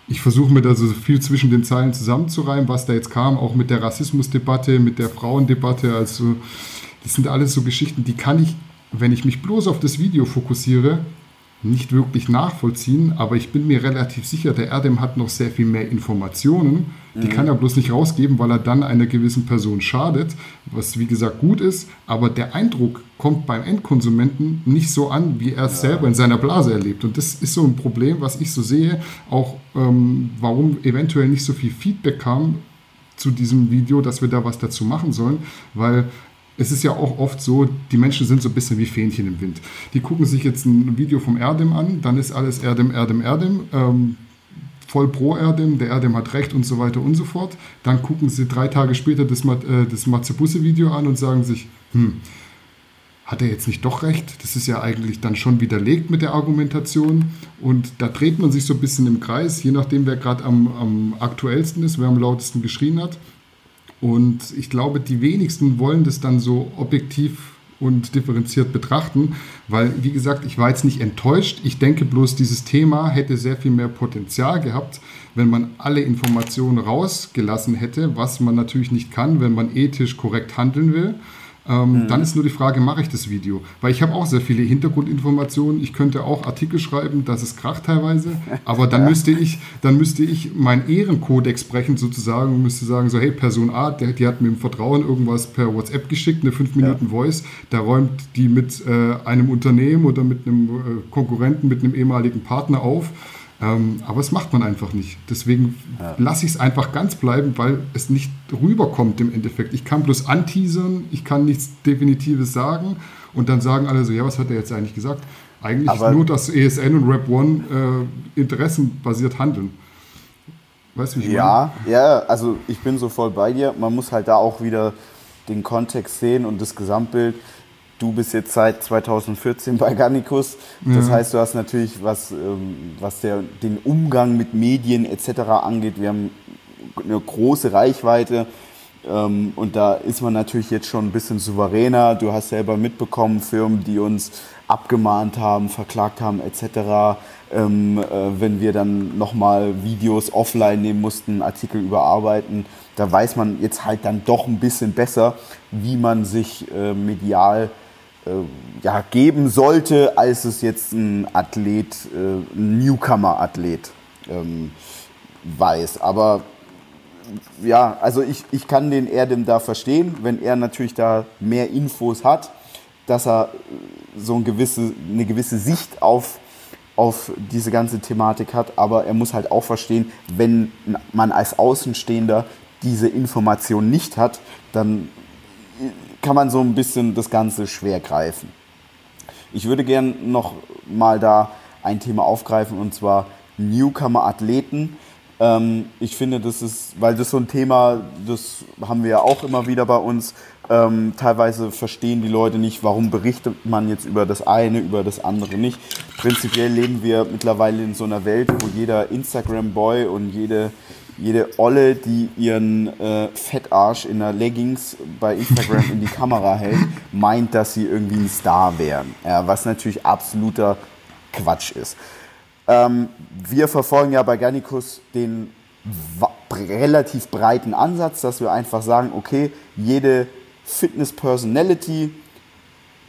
ich versuche mir da so viel zwischen den Zeilen zusammenzureimen, was da jetzt kam, auch mit der Rassismusdebatte, mit der Frauendebatte. Also das sind alles so Geschichten, die kann ich, wenn ich mich bloß auf das Video fokussiere, nicht wirklich nachvollziehen, aber ich bin mir relativ sicher, der Erdem hat noch sehr viel mehr Informationen. Die mhm. kann er bloß nicht rausgeben, weil er dann einer gewissen Person schadet, was wie gesagt gut ist, aber der Eindruck kommt beim Endkonsumenten nicht so an, wie er es ja. selber in seiner Blase erlebt. Und das ist so ein Problem, was ich so sehe, auch ähm, warum eventuell nicht so viel Feedback kam zu diesem Video, dass wir da was dazu machen sollen, weil es ist ja auch oft so, die Menschen sind so ein bisschen wie Fähnchen im Wind. Die gucken sich jetzt ein Video vom Erdem an, dann ist alles Erdem, Erdem, Erdem. Ähm, voll pro Erdem, der Erdem hat recht und so weiter und so fort. Dann gucken sie drei Tage später das, äh, das Matzebusse-Video an und sagen sich, hm, hat er jetzt nicht doch recht? Das ist ja eigentlich dann schon widerlegt mit der Argumentation. Und da dreht man sich so ein bisschen im Kreis, je nachdem, wer gerade am, am aktuellsten ist, wer am lautesten geschrien hat. Und ich glaube, die wenigsten wollen das dann so objektiv und differenziert betrachten, weil, wie gesagt, ich war jetzt nicht enttäuscht. Ich denke bloß, dieses Thema hätte sehr viel mehr Potenzial gehabt, wenn man alle Informationen rausgelassen hätte, was man natürlich nicht kann, wenn man ethisch korrekt handeln will. Ähm, mhm. Dann ist nur die Frage, mache ich das Video? Weil ich habe auch sehr viele Hintergrundinformationen. Ich könnte auch Artikel schreiben, dass es kracht teilweise. Aber dann ja. müsste ich, dann müsste ich meinen Ehrenkodex brechen sozusagen und müsste sagen so, hey, Person A, der, die hat mir im Vertrauen irgendwas per WhatsApp geschickt, eine 5 Minuten ja. Voice. Da räumt die mit äh, einem Unternehmen oder mit einem äh, Konkurrenten, mit einem ehemaligen Partner auf ähm, aber es macht man einfach nicht. Deswegen ja. lasse ich es einfach ganz bleiben, weil es nicht rüberkommt im Endeffekt. Ich kann bloß anteasern, ich kann nichts Definitives sagen und dann sagen alle so, ja, was hat er jetzt eigentlich gesagt? Eigentlich aber nur, dass ESN und Rap One äh, interessenbasiert handeln. Weißt du, wie ich Ja, meine? ja, also ich bin so voll bei dir. Man muss halt da auch wieder den Kontext sehen und das Gesamtbild du bist jetzt seit 2014 bei Garnicus. Das ja. heißt, du hast natürlich, was, ähm, was der, den Umgang mit Medien etc. angeht, wir haben eine große Reichweite. Ähm, und da ist man natürlich jetzt schon ein bisschen souveräner. Du hast selber mitbekommen, Firmen, die uns abgemahnt haben, verklagt haben etc. Ähm, äh, wenn wir dann nochmal Videos offline nehmen mussten, Artikel überarbeiten, da weiß man jetzt halt dann doch ein bisschen besser, wie man sich äh, medial ja, geben sollte, als es jetzt ein Athlet, äh, ein Newcomer-Athlet ähm, weiß. Aber ja, also ich, ich kann den Erdem da verstehen, wenn er natürlich da mehr Infos hat, dass er so ein gewisse, eine gewisse Sicht auf, auf diese ganze Thematik hat. Aber er muss halt auch verstehen, wenn man als Außenstehender diese Information nicht hat, dann kann man so ein bisschen das Ganze schwer greifen. Ich würde gerne noch mal da ein Thema aufgreifen und zwar Newcomer-Athleten. Ähm, ich finde, das ist, weil das so ein Thema, das haben wir ja auch immer wieder bei uns. Ähm, teilweise verstehen die Leute nicht, warum berichtet man jetzt über das eine, über das andere nicht. Prinzipiell leben wir mittlerweile in so einer Welt, wo jeder Instagram-Boy und jede jede Olle, die ihren äh, Fettarsch in der Leggings bei Instagram in die Kamera hält, meint, dass sie irgendwie ein Star wären. Ja, was natürlich absoluter Quatsch ist. Ähm, wir verfolgen ja bei Garnicus den relativ breiten Ansatz, dass wir einfach sagen, okay, jede Fitness-Personality,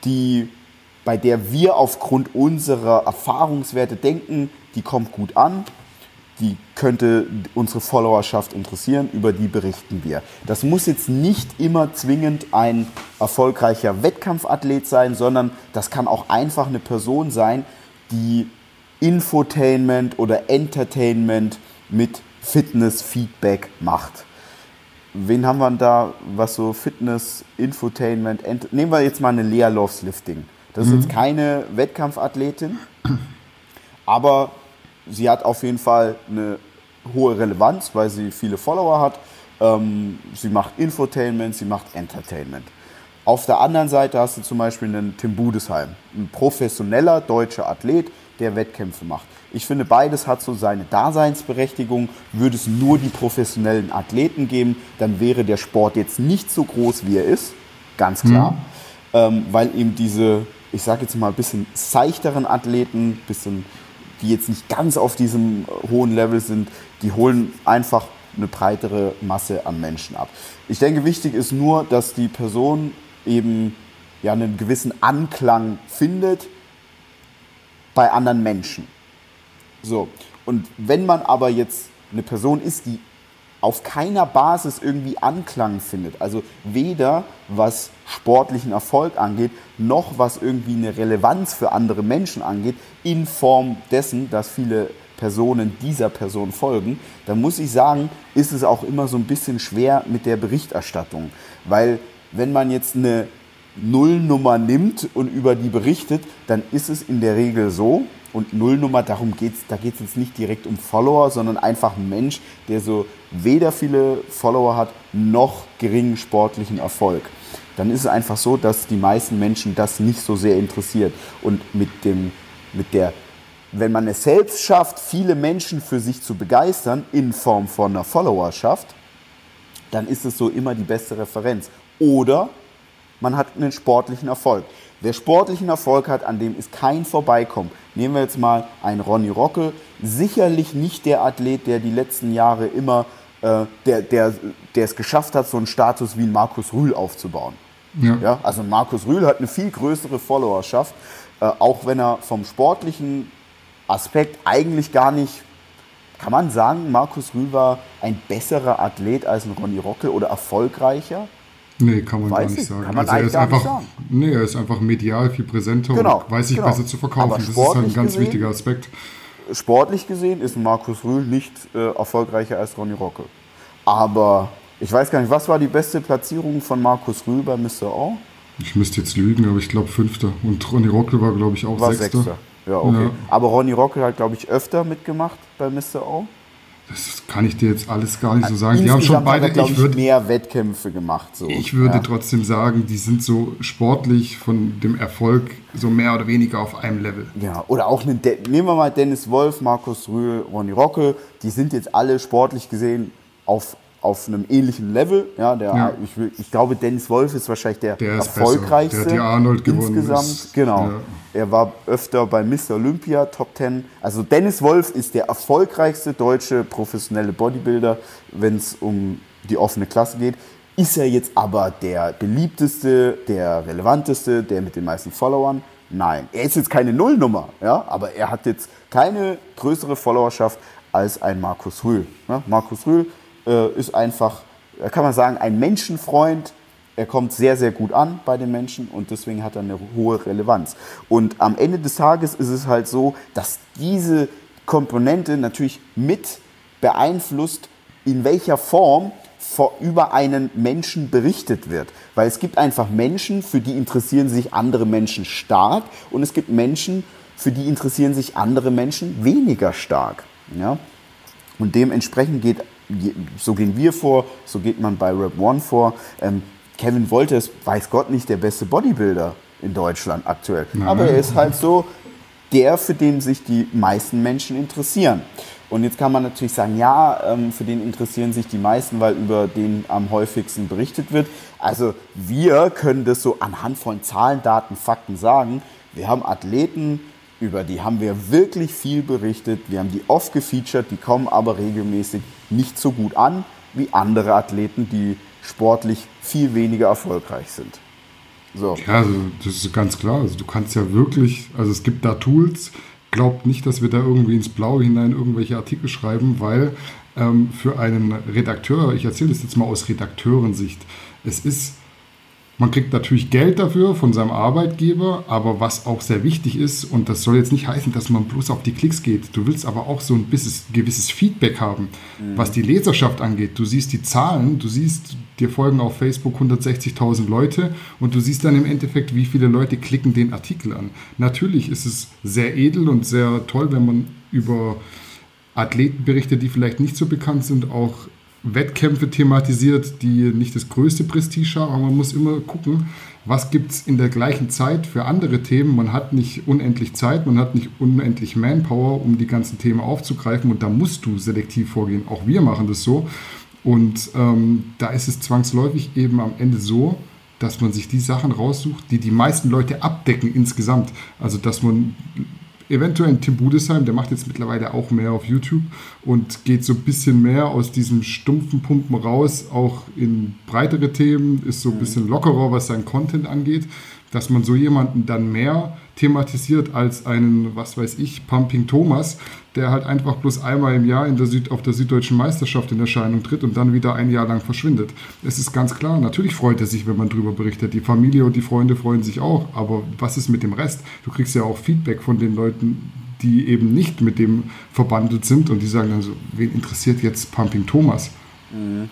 die, bei der wir aufgrund unserer Erfahrungswerte denken, die kommt gut an die könnte unsere Followerschaft interessieren, über die berichten wir. Das muss jetzt nicht immer zwingend ein erfolgreicher Wettkampfathlet sein, sondern das kann auch einfach eine Person sein, die Infotainment oder Entertainment mit Fitness-Feedback macht. Wen haben wir da, was so Fitness, Infotainment, nehmen wir jetzt mal eine Lea Loves Lifting. Das ist mhm. jetzt keine Wettkampfathletin, aber sie hat auf jeden Fall eine hohe Relevanz, weil sie viele Follower hat. Ähm, sie macht Infotainment, sie macht Entertainment. Auf der anderen Seite hast du zum Beispiel einen Tim Budesheim, ein professioneller deutscher Athlet, der Wettkämpfe macht. Ich finde, beides hat so seine Daseinsberechtigung. Würde es nur die professionellen Athleten geben, dann wäre der Sport jetzt nicht so groß, wie er ist. Ganz klar. Mhm. Ähm, weil eben diese, ich sage jetzt mal, ein bisschen seichteren Athleten, bisschen, die jetzt nicht ganz auf diesem hohen Level sind, die holen einfach eine breitere Masse an Menschen ab. Ich denke, wichtig ist nur, dass die Person eben ja einen gewissen Anklang findet bei anderen Menschen. So. Und wenn man aber jetzt eine Person ist, die auf keiner Basis irgendwie Anklang findet, also weder was sportlichen Erfolg angeht, noch was irgendwie eine Relevanz für andere Menschen angeht, in Form dessen, dass viele Personen dieser Person folgen, dann muss ich sagen, ist es auch immer so ein bisschen schwer mit der Berichterstattung. Weil wenn man jetzt eine Nullnummer nimmt und über die berichtet, dann ist es in der Regel so, und Nullnummer, darum geht's, da geht es jetzt nicht direkt um Follower, sondern einfach ein Mensch, der so weder viele Follower hat, noch geringen sportlichen Erfolg. Dann ist es einfach so, dass die meisten Menschen das nicht so sehr interessiert. Und mit, dem, mit der, wenn man es selbst schafft, viele Menschen für sich zu begeistern, in Form von einer Followerschaft, dann ist es so immer die beste Referenz. Oder man hat einen sportlichen Erfolg. Wer sportlichen Erfolg hat, an dem ist kein Vorbeikommen. Nehmen wir jetzt mal einen Ronny Rocke. Sicherlich nicht der Athlet, der die letzten Jahre immer, äh, der, der, der es geschafft hat, so einen Status wie Markus Rühl aufzubauen. Ja. ja. also Markus Rühl hat eine viel größere Followerschaft, äh, auch wenn er vom sportlichen Aspekt eigentlich gar nicht, kann man sagen, Markus Rühl war ein besserer Athlet als ein Ronny Rocke oder erfolgreicher? Nee, kann man weiß gar nicht ich, sagen. also er ist einfach, Nee, er ist einfach medial viel präsenter genau, und weiß sich genau. besser zu verkaufen. Das ist halt ein ganz gesehen, wichtiger Aspekt. Sportlich gesehen ist Markus Rühl nicht äh, erfolgreicher als Ronny Rocke. Aber ich weiß gar nicht, was war die beste Platzierung von Markus Rühl bei Mr. O? Ich müsste jetzt lügen, aber ich glaube Fünfter. Und Ronny Rocke war, glaube ich, auch war Sechster. Sechster. Ja, okay. Ja. Aber Ronny Rocke hat, glaube ich, öfter mitgemacht bei Mr. O. Das kann ich dir jetzt alles gar nicht so sagen. die haben schon beide hat er, ich würd, mehr Wettkämpfe gemacht. So. Ich würde ja. trotzdem sagen, die sind so sportlich von dem Erfolg so mehr oder weniger auf einem Level. Ja, oder auch eine nehmen wir mal Dennis Wolf, Markus Rühl, Ronny Rocke. Die sind jetzt alle sportlich gesehen auf auf einem ähnlichen Level. Ja, der, ja. Ich, ich, glaube, Dennis Wolf ist wahrscheinlich der, der ist erfolgreichste. Besser. Der hat die Arnold gewonnen. Insgesamt, ist. genau. Ja. Er war öfter bei Mr. Olympia, Top 10. Also Dennis Wolf ist der erfolgreichste deutsche professionelle Bodybuilder, wenn es um die offene Klasse geht. Ist er jetzt aber der beliebteste, der relevanteste, der mit den meisten Followern? Nein. Er ist jetzt keine Nullnummer, ja, aber er hat jetzt keine größere Followerschaft als ein Markus Rühl. Ja, Markus Rühl äh, ist einfach, kann man sagen, ein Menschenfreund. Er kommt sehr, sehr gut an bei den Menschen und deswegen hat er eine hohe Relevanz. Und am Ende des Tages ist es halt so, dass diese Komponente natürlich mit beeinflusst, in welcher Form über einen Menschen berichtet wird. Weil es gibt einfach Menschen, für die interessieren sich andere Menschen stark und es gibt Menschen, für die interessieren sich andere Menschen weniger stark. Ja? Und dementsprechend geht so gehen wir vor, so geht man bei Rap One vor. Ähm, Kevin Wolter ist, weiß Gott, nicht der beste Bodybuilder in Deutschland aktuell. Nein. Aber er ist halt so der, für den sich die meisten Menschen interessieren. Und jetzt kann man natürlich sagen, ja, ähm, für den interessieren sich die meisten, weil über den am häufigsten berichtet wird. Also wir können das so anhand von Zahlen, Daten, Fakten sagen. Wir haben Athleten, über die haben wir wirklich viel berichtet. Wir haben die oft gefeatured, die kommen aber regelmäßig nicht so gut an wie andere Athleten, die sportlich viel weniger erfolgreich sind. So. Ja, also das ist ganz klar. Also du kannst ja wirklich, also es gibt da Tools, glaubt nicht, dass wir da irgendwie ins Blaue hinein irgendwelche Artikel schreiben, weil ähm, für einen Redakteur, ich erzähle das jetzt mal aus Redakteurensicht, es ist Man kriegt natürlich Geld dafür von seinem Arbeitgeber, aber was auch sehr wichtig ist, und das soll jetzt nicht heißen, dass man bloß auf die Klicks geht, du willst aber auch so ein bisschen, gewisses Feedback haben, mhm. was die Leserschaft angeht. Du siehst die Zahlen, du siehst, dir folgen auf Facebook 160.000 Leute und du siehst dann im Endeffekt, wie viele Leute klicken den Artikel an. Natürlich ist es sehr edel und sehr toll, wenn man über Athleten berichtet, die vielleicht nicht so bekannt sind, auch Wettkämpfe thematisiert, die nicht das größte Prestige haben, aber man muss immer gucken, was gibt es in der gleichen Zeit für andere Themen. Man hat nicht unendlich Zeit, man hat nicht unendlich Manpower, um die ganzen Themen aufzugreifen und da musst du selektiv vorgehen. Auch wir machen das so. Und ähm, da ist es zwangsläufig eben am Ende so, dass man sich die Sachen raussucht, die die meisten Leute abdecken insgesamt. Also dass man eventuell ein Tim Budesheim, der macht jetzt mittlerweile auch mehr auf YouTube und geht so ein bisschen mehr aus diesem stumpfen Pumpen raus, auch in breitere Themen, ist so ein bisschen lockerer, was sein Content angeht, dass man so jemanden dann mehr thematisiert als einen, was weiß ich, Pumping Thomas, der halt einfach bloß einmal im Jahr in der Süd, auf der Süddeutschen Meisterschaft in Erscheinung tritt und dann wieder ein Jahr lang verschwindet. Es ist ganz klar, natürlich freut er sich, wenn man darüber berichtet. Die Familie und die Freunde freuen sich auch, aber was ist mit dem Rest? Du kriegst ja auch Feedback von den Leuten, die eben nicht mit dem verbandelt sind und die sagen dann so, wen interessiert jetzt Pumping Thomas? Mhm.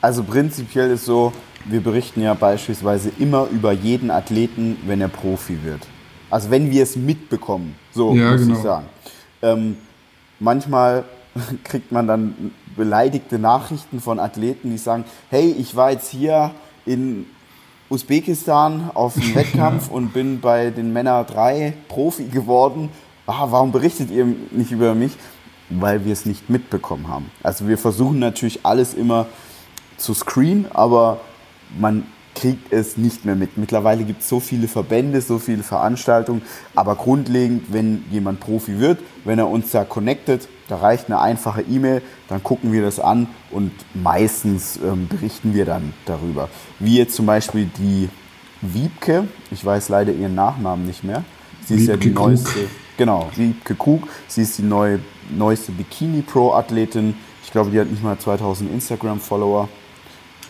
Also prinzipiell ist so, wir berichten ja beispielsweise immer über jeden Athleten, wenn er Profi wird. Also wenn wir es mitbekommen, so ja, muss genau. ich sagen. Ähm, manchmal kriegt man dann beleidigte Nachrichten von Athleten, die sagen, hey, ich war jetzt hier in Usbekistan auf einem Wettkampf und bin bei den Männer 3 Profi geworden. Ah, warum berichtet ihr nicht über mich? Weil wir es nicht mitbekommen haben. Also wir versuchen natürlich alles immer zu screenen, aber man kriegt es nicht mehr mit. Mittlerweile gibt es so viele Verbände, so viele Veranstaltungen, aber grundlegend, wenn jemand Profi wird, wenn er uns da connectet, da reicht eine einfache E-Mail, dann gucken wir das an und meistens ähm, berichten wir dann darüber. Wie jetzt zum Beispiel die Wiebke, ich weiß leider ihren Nachnamen nicht mehr. Sie ist Wiebke ja die neueste, Kug. genau, Wiebke Kug. Sie ist die neue, neueste Bikini Pro Athletin. Ich glaube, die hat nicht mal 2000 Instagram Follower.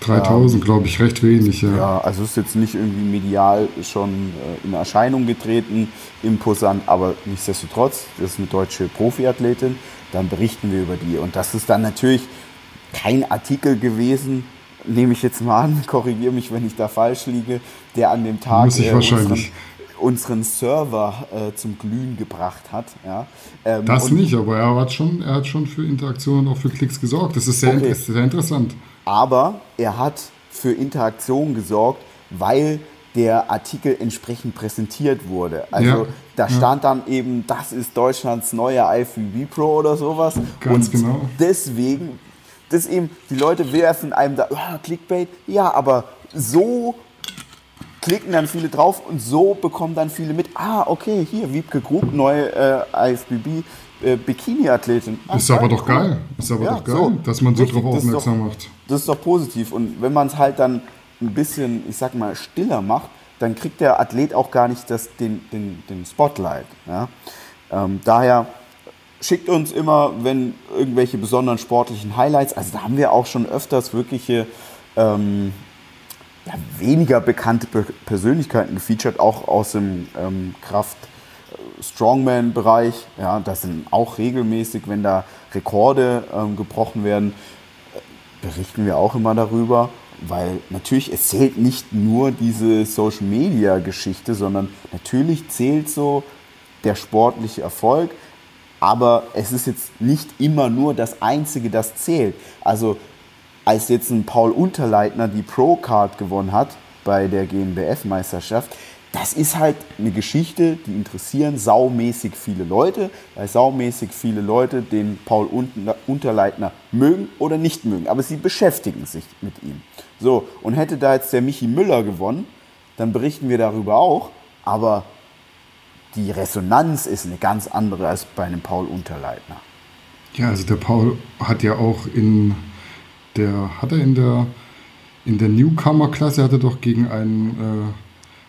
3000, ähm, glaube ich, recht wenig, ja. Ja, also ist jetzt nicht irgendwie medial schon äh, in Erscheinung getreten, imposant, aber nichtsdestotrotz, das ist eine deutsche Profiathletin, dann berichten wir über die. Und das ist dann natürlich kein Artikel gewesen, nehme ich jetzt mal an, korrigiere mich, wenn ich da falsch liege, der an dem Tag Muss ich äh, wahrscheinlich. Unseren, Server äh, zum Glühen gebracht hat. Ja. Ähm, das nicht, aber er hat, schon, er hat schon für Interaktionen und auch für Klicks gesorgt. Das ist sehr, okay. sehr interessant aber er hat für Interaktion gesorgt, weil der Artikel entsprechend präsentiert wurde. Also ja, da stand ja. dann eben, das ist Deutschlands neuer IFBB Pro oder sowas. Ganz und genau. deswegen, das eben, die Leute werfen einem da, oh, Clickbait, ja, aber so klicken dann viele drauf und so bekommen dann viele mit, ah, okay, hier, Wiebke Grub, neue äh, IFBB äh, Bikini-Athletin. ist aber doch geil. Ist aber ja, doch geil, so, dass man so richtig, drauf aufmerksam doch, macht. Das ist doch positiv. Und wenn man es halt dann ein bisschen, ich sag mal, stiller macht, dann kriegt der Athlet auch gar nicht das, den, den, den Spotlight. Ja? Ähm, daher schickt uns immer, wenn irgendwelche besonderen sportlichen Highlights, also da haben wir auch schon öfters wirkliche ähm, ja, weniger bekannte Persönlichkeiten gefeatured, auch aus dem ähm, Kraft- Strongman-Bereich, ja, das sind auch regelmäßig, wenn da Rekorde ähm, gebrochen werden, berichten wir auch immer darüber, weil natürlich es zählt nicht nur diese Social-Media-Geschichte, sondern natürlich zählt so der sportliche Erfolg, aber es ist jetzt nicht immer nur das Einzige, das zählt. Also als jetzt ein Paul Unterleitner die Pro-Card gewonnen hat bei der GmbF-Meisterschaft, das ist halt eine Geschichte, die interessieren saumäßig viele Leute, weil saumäßig viele Leute den Paul Unterleitner mögen oder nicht mögen, aber sie beschäftigen sich mit ihm. So, und hätte da jetzt der Michi Müller gewonnen, dann berichten wir darüber auch, aber die Resonanz ist eine ganz andere als bei einem Paul Unterleitner. Ja, also der Paul hat ja auch in der, hat er in der, in der Newcomer-Klasse, hat er doch gegen einen äh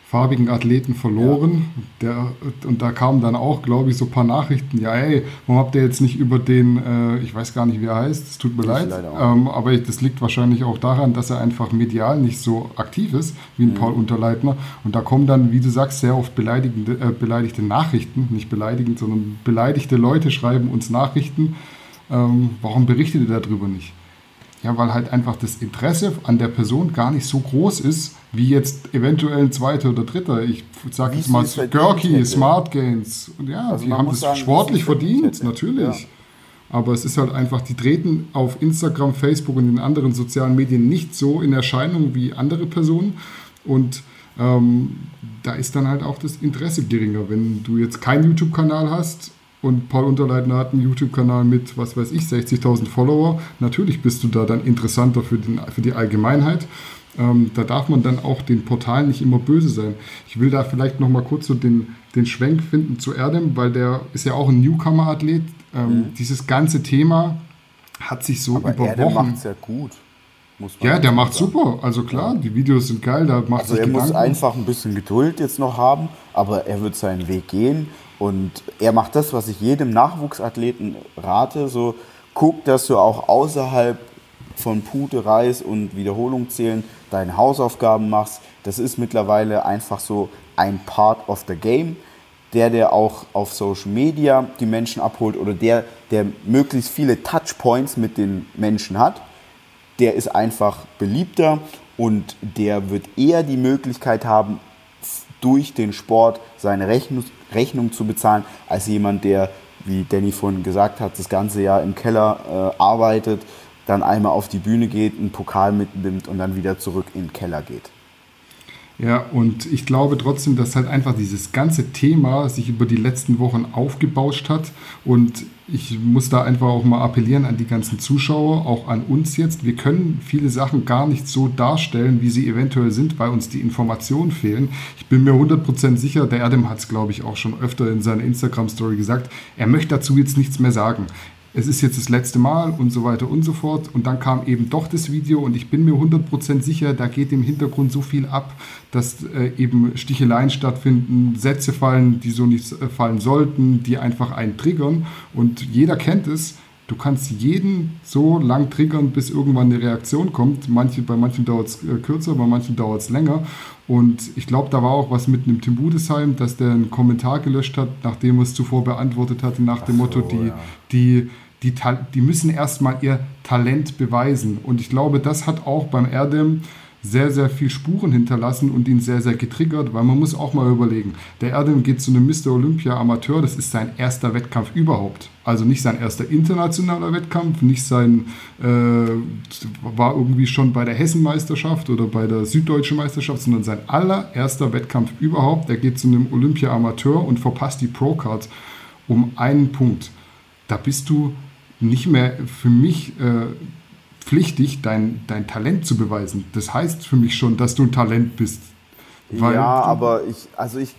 farbigen Athleten verloren. Ja. Der, und da kamen dann auch, glaube ich, so ein paar Nachrichten. Ja, ey, warum habt ihr jetzt nicht über den, äh, ich weiß gar nicht, wie er heißt, es tut mir das leid. Ähm, aber das liegt wahrscheinlich auch daran, dass er einfach medial nicht so aktiv ist wie ein mhm. Paul Unterleitner. Und da kommen dann, wie du sagst, sehr oft beleidigende, äh, beleidigte Nachrichten, nicht beleidigend, sondern beleidigte Leute schreiben uns Nachrichten. Ähm, warum berichtet ihr darüber nicht? Ja, weil halt einfach das Interesse an der Person gar nicht so groß ist, wie jetzt eventuell ein zweiter oder dritter. Ich sage jetzt mal Görki, Smart Gains. Und ja, also die haben das sagen, sportlich verdient, verdient natürlich. Ja. Aber es ist halt einfach, die treten auf Instagram, Facebook und den anderen sozialen Medien nicht so in Erscheinung wie andere Personen. Und ähm, da ist dann halt auch das Interesse geringer. Wenn du jetzt keinen YouTube-Kanal hast und Paul Unterleitner hat einen YouTube-Kanal mit, was weiß ich, 60.000 Follower, natürlich bist du da dann interessanter für, den, für die Allgemeinheit. Ähm, da darf man dann auch den Portalen nicht immer böse sein. Ich will da vielleicht noch mal kurz so den, den Schwenk finden zu Erdem, weil der ist ja auch ein Newcomer-Athlet. Ähm, mhm. Dieses ganze Thema hat sich so Aber über Erdem Wochen... macht ja gut. ja, der macht sagen. super. Also klar, die Videos sind geil. Da macht also er Gedanken. muss einfach ein bisschen Geduld jetzt noch haben, aber er wird seinen Weg gehen. Und er macht das, was ich jedem Nachwuchsathleten rate. So, guck, dass du auch außerhalb von Pute, Reis und Wiederholung zählen deine Hausaufgaben machst. Das ist mittlerweile einfach so ein Part of the game. Der, der auch auf Social Media die Menschen abholt oder der, der möglichst viele Touchpoints mit den Menschen hat, der ist einfach beliebter und der wird eher die Möglichkeit haben, durch den Sport seine Rechnung, Rechnung zu bezahlen, als jemand, der, wie Danny vorhin gesagt hat, das ganze Jahr im Keller äh, arbeitet, dann einmal auf die Bühne geht, einen Pokal mitnimmt und dann wieder zurück in den Keller geht. Ja, und ich glaube trotzdem, dass halt einfach dieses ganze Thema sich über die letzten Wochen aufgebauscht hat. Und ich muss da einfach auch mal appellieren an die ganzen Zuschauer, auch an uns jetzt. Wir können viele Sachen gar nicht so darstellen, wie sie eventuell sind, weil uns die Informationen fehlen. Ich bin mir 100% sicher, der Adam hat es, glaube ich, auch schon öfter in seiner Instagram-Story gesagt, er möchte dazu jetzt nichts mehr sagen es ist jetzt das letzte Mal und so weiter und so fort. Und dann kam eben doch das Video und ich bin mir 100% sicher, da geht im Hintergrund so viel ab, dass äh, eben Sticheleien stattfinden, Sätze fallen, die so nicht äh, fallen sollten, die einfach einen triggern. Und jeder kennt es. Du kannst jeden so lang triggern, bis irgendwann eine Reaktion kommt. Manche, bei manchen dauert es äh, kürzer, bei manchen dauert es länger. Und ich glaube, da war auch was mit einem Tim Budesheim, dass der einen Kommentar gelöscht hat, nachdem er es zuvor beantwortet hatte, nach dem so, Motto, die, ja. die die, die müssen erstmal ihr Talent beweisen. Und ich glaube, das hat auch beim Erdem sehr, sehr viel Spuren hinterlassen und ihn sehr, sehr getriggert, weil man muss auch mal überlegen, der Erdem geht zu einem Mr. Olympia Amateur, das ist sein erster Wettkampf überhaupt. Also nicht sein erster internationaler Wettkampf, nicht sein, äh, war irgendwie schon bei der Hessenmeisterschaft oder bei der Süddeutschen Meisterschaft, sondern sein allererster Wettkampf überhaupt. Er geht zu einem Olympia Amateur und verpasst die Pro-Card um einen Punkt. Da bist du nicht mehr für mich äh, pflichtig, dein, dein Talent zu beweisen. Das heißt für mich schon, dass du ein Talent bist. ja, aber ich, also ich,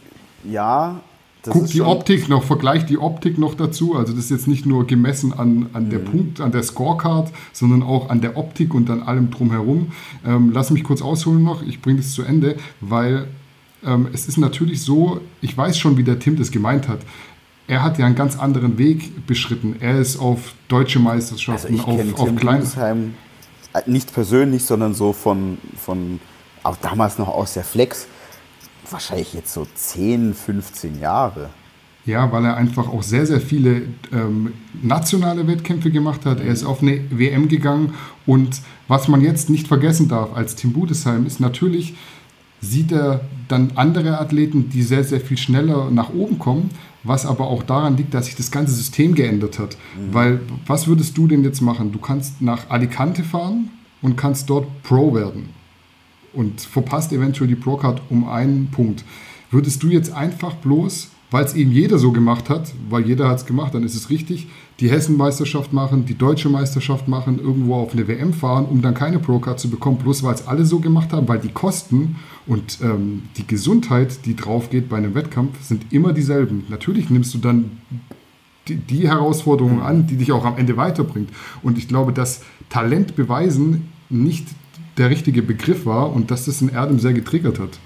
ja. Guck die Optik noch, vergleich die Optik noch dazu. Also das ist jetzt nicht nur gemessen an, an mhm. der Punkt, an der Scorecard, sondern auch an der Optik und an allem drumherum. Ähm, lass mich kurz ausholen noch, ich bringe das zu Ende, weil ähm, es ist natürlich so, ich weiß schon, wie der Tim das gemeint hat er hat ja einen ganz anderen Weg beschritten. Er ist auf deutsche Meisterschaften, also auf, auf kleine. Äh, nicht persönlich, sondern so von, von, auch damals noch aus der Flex, wahrscheinlich jetzt so 10, 15 Jahre. Ja, weil er einfach auch sehr, sehr viele ähm, nationale Wettkämpfe gemacht hat. Er ist auf eine WM gegangen und was man jetzt nicht vergessen darf als Tim Budesheim ist natürlich, sieht er dann andere Athleten, die sehr, sehr viel schneller nach oben kommen, was aber auch daran liegt, dass sich das ganze System geändert hat. Mhm. Weil, was würdest du denn jetzt machen? Du kannst nach Alicante fahren und kannst dort Pro werden und verpasst eventuell die Pro-Card um einen Punkt. Würdest du jetzt einfach bloß weil es eben jeder so gemacht hat, weil jeder hat es gemacht, dann ist es richtig, die Hessenmeisterschaft machen, die deutsche Meisterschaft machen, irgendwo auf eine WM fahren, um dann keine Pro-Card zu bekommen, bloß weil es alle so gemacht haben, weil die Kosten und ähm, die Gesundheit, die drauf geht bei einem Wettkampf, sind immer dieselben. Natürlich nimmst du dann die, die Herausforderung an, die dich auch am Ende weiterbringt. Und ich glaube, dass Talent beweisen nicht der richtige Begriff war und dass das in Erdem sehr getriggert hat.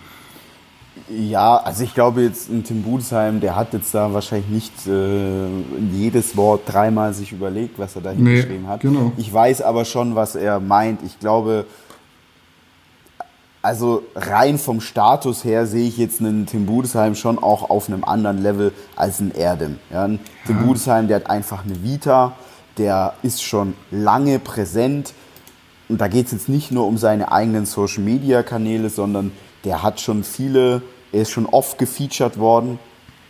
Ja, also ich glaube jetzt, ein Tim Budesheim, der hat jetzt da wahrscheinlich nicht äh, jedes Wort dreimal sich überlegt, was er da hingeschrieben nee, hat. Genau. Ich weiß aber schon, was er meint. Ich glaube, also rein vom Status her sehe ich jetzt einen Tim Budesheim schon auch auf einem anderen Level als ein Erdem. Ja, ein Tim ja. Budesheim, der hat einfach eine Vita, der ist schon lange präsent. Und da geht es jetzt nicht nur um seine eigenen Social-Media-Kanäle, sondern der hat schon viele, er ist schon oft gefeatured worden,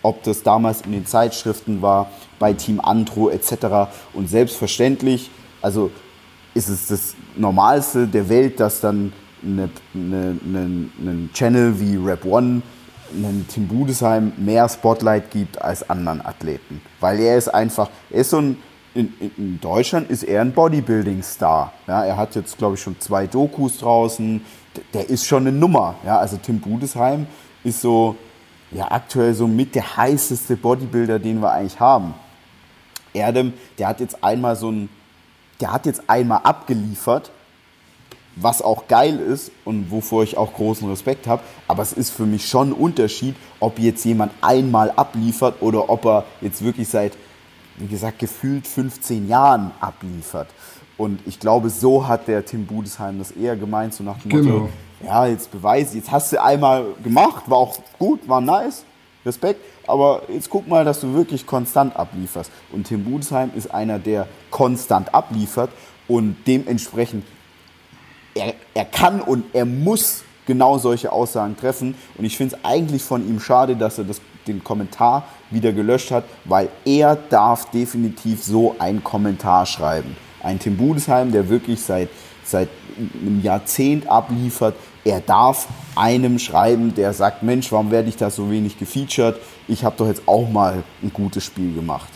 ob das damals in den Zeitschriften war, bei Team Andro etc. Und selbstverständlich, also ist es das Normalste der Welt, dass dann eine, eine, eine, Channel wie Rap One, einen Tim Budesheim mehr Spotlight gibt als anderen Athleten. Weil er ist einfach, er ist so ein, in, in Deutschland ist er ein Bodybuilding-Star. Ja, er hat jetzt, glaube ich, schon zwei Dokus draußen. Der ist schon eine Nummer. Ja, also Tim Budesheim ist so, ja, aktuell so mit der heißeste Bodybuilder, den wir eigentlich haben. Erdem, der hat jetzt einmal so ein, der hat jetzt einmal abgeliefert was auch geil ist und wovor ich auch großen Respekt habe. Aber es ist für mich schon ein Unterschied, ob jetzt jemand einmal abliefert oder ob er jetzt wirklich seit, wie gesagt, gefühlt 15 Jahren abliefert. Und ich glaube, so hat der Tim Budesheim das eher gemeint, so nach dem genau. Motto, ja, jetzt beweise, jetzt hast du einmal gemacht, war auch gut, war nice, Respekt, aber jetzt guck mal, dass du wirklich konstant ablieferst. Und Tim Budesheim ist einer, der konstant abliefert und dementsprechend er, er kann und er muss genau solche Aussagen treffen. Und ich finde es eigentlich von ihm schade, dass er das, den Kommentar wieder gelöscht hat, weil er darf definitiv so einen Kommentar schreiben. Ein Tim Budesheim, der wirklich seit, seit einem Jahrzehnt abliefert, er darf einem schreiben, der sagt, Mensch, warum werde ich da so wenig gefeatured? Ich habe doch jetzt auch mal ein gutes Spiel gemacht.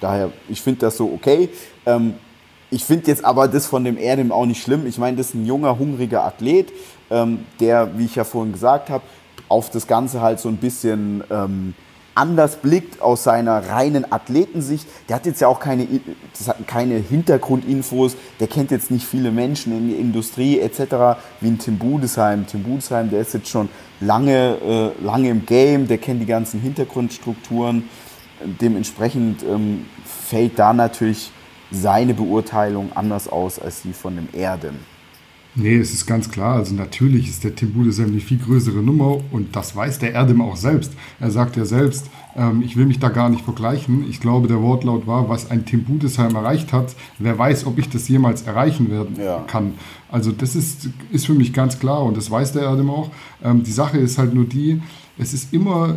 Daher, ich finde das so okay. Ähm, ich finde jetzt aber das von dem Erdem auch nicht schlimm. Ich meine, das ist ein junger, hungriger Athlet, ähm, der, wie ich ja vorhin gesagt habe, auf das Ganze halt so ein bisschen ähm, anders blickt aus seiner reinen Athletensicht. Der hat jetzt ja auch keine, keine Hintergrundinfos, der kennt jetzt nicht viele Menschen in der Industrie etc. wie ein Tim Budesheim. Tim Budesheim, der ist jetzt schon lange, äh, lange im Game, der kennt die ganzen Hintergrundstrukturen. Dementsprechend ähm, fällt da natürlich seine Beurteilung anders aus als die von dem Erden. Nee, es ist ganz klar. Also natürlich ist der Tim Budesheim eine viel größere Nummer und das weiß der Erdem auch selbst. Er sagt ja selbst, ähm, ich will mich da gar nicht vergleichen. Ich glaube, der Wortlaut war, was ein Tim Budesheim erreicht hat, wer weiß, ob ich das jemals erreichen werden ja. kann. Also das ist, ist für mich ganz klar und das weiß der Erdem auch. Ähm, die Sache ist halt nur die, es ist immer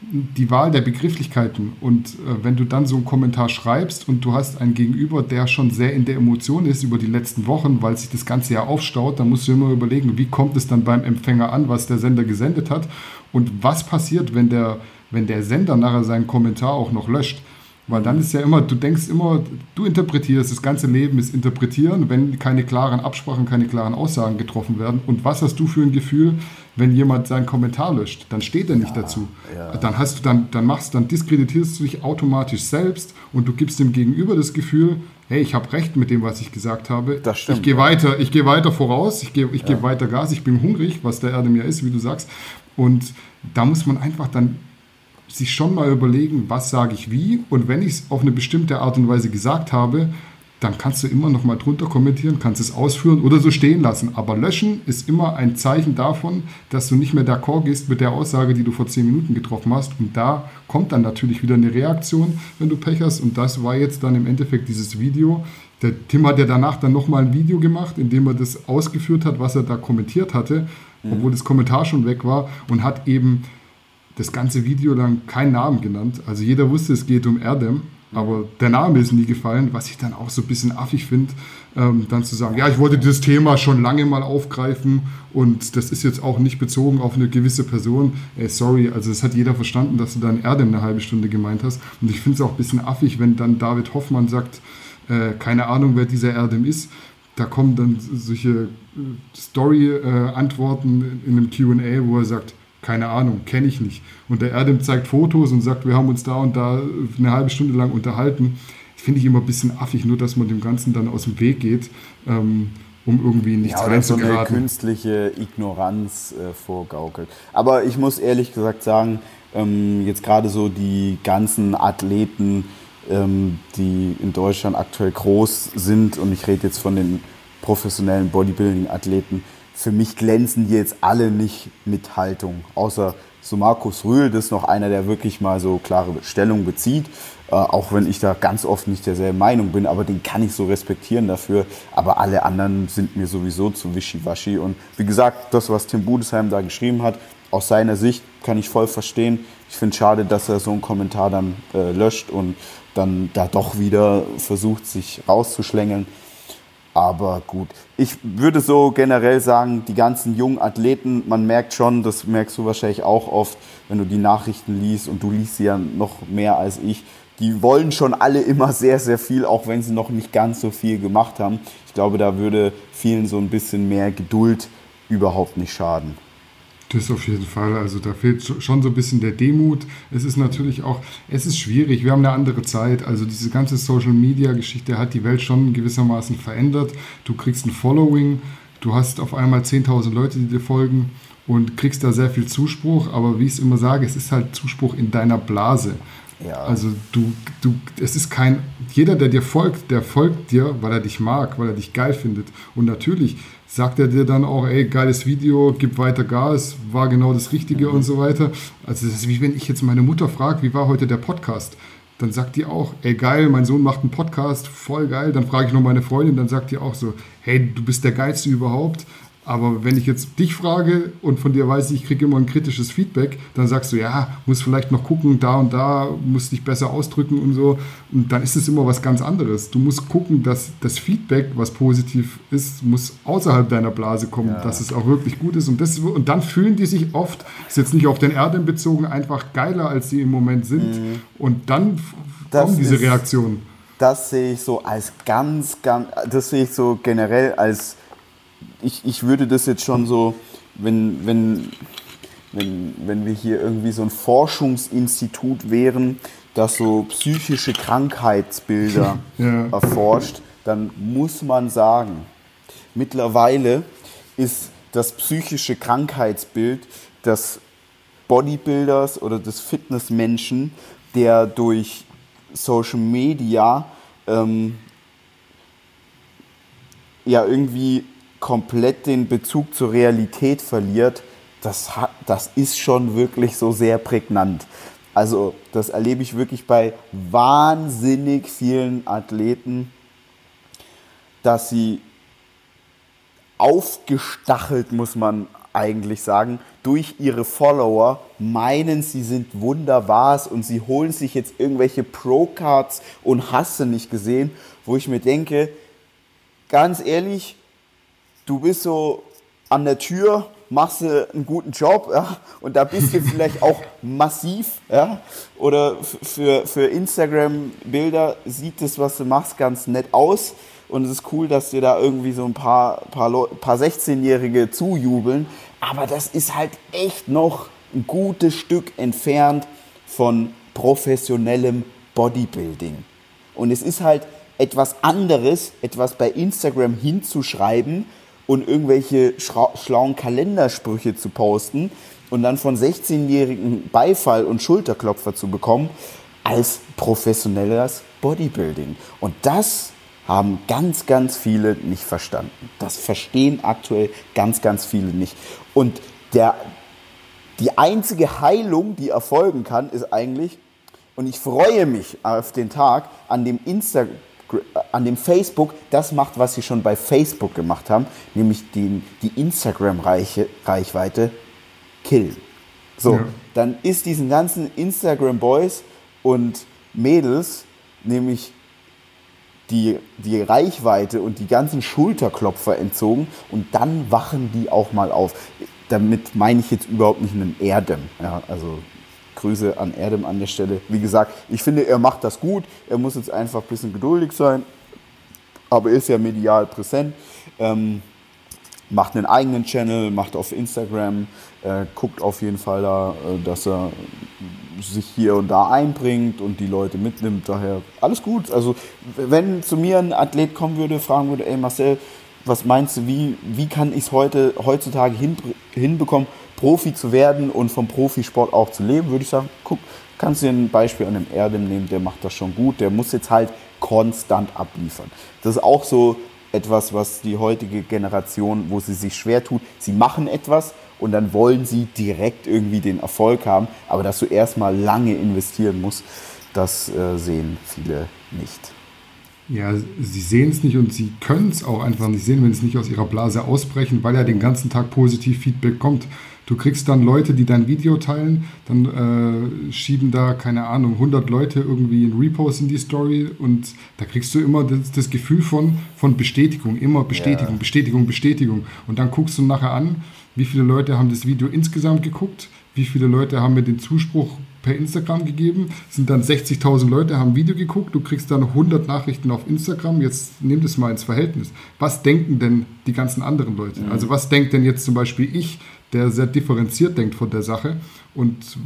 die Wahl der Begrifflichkeiten. Und äh, wenn du dann so einen Kommentar schreibst und du hast einen Gegenüber, der schon sehr in der Emotion ist über die letzten Wochen, weil sich das Ganze ja aufstaut, dann musst du immer überlegen, wie kommt es dann beim Empfänger an, was der Sender gesendet hat und was passiert, wenn der, wenn der Sender nachher seinen Kommentar auch noch löscht. Weil dann ist ja immer, du denkst immer, du interpretierst, das ganze Leben ist interpretieren, wenn keine klaren Absprachen, keine klaren Aussagen getroffen werden. Und was hast du für ein Gefühl, wenn jemand seinen Kommentar löscht? Dann steht er nicht ja, dazu. Ja. Dann hast du, dann, dann machst, dann diskreditierst du dich automatisch selbst und du gibst dem Gegenüber das Gefühl, hey, ich habe recht mit dem, was ich gesagt habe. Das stimmt. Ich gehe weiter, ich gehe weiter voraus, ich gehe ich ja. gebe weiter Gas, ich bin hungrig, was der Erde mir ist, wie du sagst. Und da muss man einfach dann sich schon mal überlegen, was sage ich wie. Und wenn ich es auf eine bestimmte Art und Weise gesagt habe, dann kannst du immer noch mal drunter kommentieren, kannst es ausführen oder so stehen lassen. Aber löschen ist immer ein Zeichen davon, dass du nicht mehr d'accord gehst mit der Aussage, die du vor zehn Minuten getroffen hast. Und da kommt dann natürlich wieder eine Reaktion, wenn du Pech hast. Und das war jetzt dann im Endeffekt dieses Video. Der Tim hat ja danach dann noch mal ein Video gemacht, in dem er das ausgeführt hat, was er da kommentiert hatte, mhm. obwohl das Kommentar schon weg war und hat eben das ganze Video lang keinen Namen genannt. Also jeder wusste, es geht um Erdem, aber der Name ist nie gefallen, was ich dann auch so ein bisschen affig finde, ähm, dann zu sagen, ja, ich wollte dieses Thema schon lange mal aufgreifen und das ist jetzt auch nicht bezogen auf eine gewisse Person. Ey, sorry, also es hat jeder verstanden, dass du dann Erdem eine halbe Stunde gemeint hast. Und ich finde es auch ein bisschen affig, wenn dann David Hoffmann sagt, äh, keine Ahnung, wer dieser Erdem ist. Da kommen dann solche äh, Story-Antworten äh, in einem QA, wo er sagt, keine Ahnung, kenne ich nicht. Und der Erdem zeigt Fotos und sagt, wir haben uns da und da eine halbe Stunde lang unterhalten. Finde ich immer ein bisschen affig, nur dass man dem Ganzen dann aus dem Weg geht. Ähm, um irgendwie in nichts ja, oder so eine künstliche Ignoranz äh, vorgaukelt. Aber ich muss ehrlich gesagt sagen, ähm, jetzt gerade so die ganzen Athleten, ähm, die in Deutschland aktuell groß sind, und ich rede jetzt von den professionellen Bodybuilding-Athleten, für mich glänzen die jetzt alle nicht mit Haltung, außer so Markus Rühl, das ist noch einer, der wirklich mal so klare Stellung bezieht. Äh, auch wenn ich da ganz oft nicht derselben Meinung bin, aber den kann ich so respektieren dafür. Aber alle anderen sind mir sowieso zu wischiwaschi. Und wie gesagt, das, was Tim Budesheim da geschrieben hat, aus seiner Sicht kann ich voll verstehen. Ich finde es schade, dass er so einen Kommentar dann äh, löscht und dann da doch wieder versucht, sich rauszuschlängeln. Aber gut, ich würde so generell sagen, die ganzen jungen Athleten, man merkt schon, das merkst du wahrscheinlich auch oft, wenn du die Nachrichten liest und du liest sie ja noch mehr als ich, die wollen schon alle immer sehr, sehr viel, auch wenn sie noch nicht ganz so viel gemacht haben. Ich glaube, da würde vielen so ein bisschen mehr Geduld überhaupt nicht schaden. Das auf jeden Fall. Also da fehlt schon so ein bisschen der Demut. Es ist natürlich auch, es ist schwierig. Wir haben eine andere Zeit. Also diese ganze Social Media Geschichte hat die Welt schon gewissermaßen verändert. Du kriegst ein Following, du hast auf einmal 10.000 Leute, die dir folgen und kriegst da sehr viel Zuspruch. Aber wie ich es immer sage, es ist halt Zuspruch in deiner Blase. Ja. Also du, du, es ist kein, jeder, der dir folgt, der folgt dir, weil er dich mag, weil er dich geil findet. Und natürlich sagt er dir dann auch, ey, geiles Video, gib weiter Gas, war genau das Richtige mhm. und so weiter. Also das ist wie wenn ich jetzt meine Mutter frage, wie war heute der Podcast? Dann sagt die auch, ey geil, mein Sohn macht einen Podcast, voll geil. Dann frage ich noch meine Freundin, dann sagt die auch so, hey, du bist der geilste überhaupt. Aber wenn ich jetzt dich frage und von dir weiß ich, ich kriege immer ein kritisches Feedback, dann sagst du, ja, muss vielleicht noch gucken, da und da, muss dich besser ausdrücken und so. Und dann ist es immer was ganz anderes. Du musst gucken, dass das Feedback, was positiv ist, muss außerhalb deiner Blase kommen, ja. dass es auch wirklich gut ist. Und, das, und dann fühlen die sich oft, ist jetzt nicht auf den Erden bezogen, einfach geiler, als sie im Moment sind. Mhm. Und dann das kommen diese ist, Reaktionen. Das sehe ich so als ganz, ganz, das sehe ich so generell als ich, ich würde das jetzt schon so, wenn, wenn, wenn, wenn wir hier irgendwie so ein Forschungsinstitut wären, das so psychische Krankheitsbilder ja. erforscht, dann muss man sagen, mittlerweile ist das psychische Krankheitsbild des Bodybuilders oder des Fitnessmenschen, der durch Social Media ähm, ja irgendwie komplett den Bezug zur Realität verliert, das, das ist schon wirklich so sehr prägnant. Also das erlebe ich wirklich bei wahnsinnig vielen Athleten, dass sie aufgestachelt, muss man eigentlich sagen, durch ihre Follower meinen, sie sind wunderbar und sie holen sich jetzt irgendwelche Pro-Cards und hasse nicht gesehen, wo ich mir denke, ganz ehrlich, du bist so an der Tür, machst einen guten Job ja, und da bist du vielleicht auch massiv ja, oder für, für Instagram-Bilder sieht das, was du machst, ganz nett aus und es ist cool, dass dir da irgendwie so ein paar, paar, paar 16-Jährige zujubeln, aber das ist halt echt noch ein gutes Stück entfernt von professionellem Bodybuilding. Und es ist halt etwas anderes, etwas bei Instagram hinzuschreiben, und irgendwelche schlauen Kalendersprüche zu posten und dann von 16-Jährigen Beifall und Schulterklopfer zu bekommen, als professionelles Bodybuilding. Und das haben ganz, ganz viele nicht verstanden. Das verstehen aktuell ganz, ganz viele nicht. Und der, die einzige Heilung, die erfolgen kann, ist eigentlich, und ich freue mich auf den Tag, an dem Instagram an dem Facebook das macht, was sie schon bei Facebook gemacht haben, nämlich die, die Instagram-Reichweite killen. So, ja. dann ist diesen ganzen Instagram-Boys und Mädels nämlich die, die Reichweite und die ganzen Schulterklopfer entzogen und dann wachen die auch mal auf. Damit meine ich jetzt überhaupt nicht einen Erdem. Ja, also Grüße an Erdem an der Stelle. Wie gesagt, ich finde, er macht das gut. Er muss jetzt einfach ein bisschen geduldig sein. Aber er ist ja medial präsent. Ähm, macht einen eigenen Channel, macht auf Instagram, äh, guckt auf jeden Fall da, äh, dass er sich hier und da einbringt und die Leute mitnimmt. Daher alles gut. Also wenn zu mir ein Athlet kommen würde, fragen würde, ey Marcel, was meinst du, wie, wie kann ich es heute, heutzutage hin, hinbekommen, Profi zu werden und vom Profisport auch zu leben? Würde ich sagen, guck, kannst du dir ein Beispiel an einem Erdem nehmen, der macht das schon gut, der muss jetzt halt konstant abliefern. Das ist auch so etwas, was die heutige Generation, wo sie sich schwer tut, sie machen etwas und dann wollen sie direkt irgendwie den Erfolg haben, aber dass du erstmal lange investieren musst, das äh, sehen viele nicht. Ja, sie sehen es nicht und sie können es auch einfach nicht sehen, wenn sie nicht aus ihrer Blase ausbrechen, weil ja den ganzen Tag positiv Feedback kommt. Du kriegst dann Leute, die dein Video teilen, dann äh, schieben da, keine Ahnung, 100 Leute irgendwie ein Repost in die Story und da kriegst du immer das, das Gefühl von, von Bestätigung, immer Bestätigung, ja. Bestätigung, Bestätigung. Und dann guckst du nachher an, wie viele Leute haben das Video insgesamt geguckt, wie viele Leute haben mir den Zuspruch per Instagram gegeben. Es sind dann 60.000 Leute, haben ein Video geguckt. Du kriegst dann 100 Nachrichten auf Instagram. Jetzt nimm das mal ins Verhältnis. Was denken denn die ganzen anderen Leute? Mhm. Also was denkt denn jetzt zum Beispiel ich, der sehr differenziert denkt von der Sache und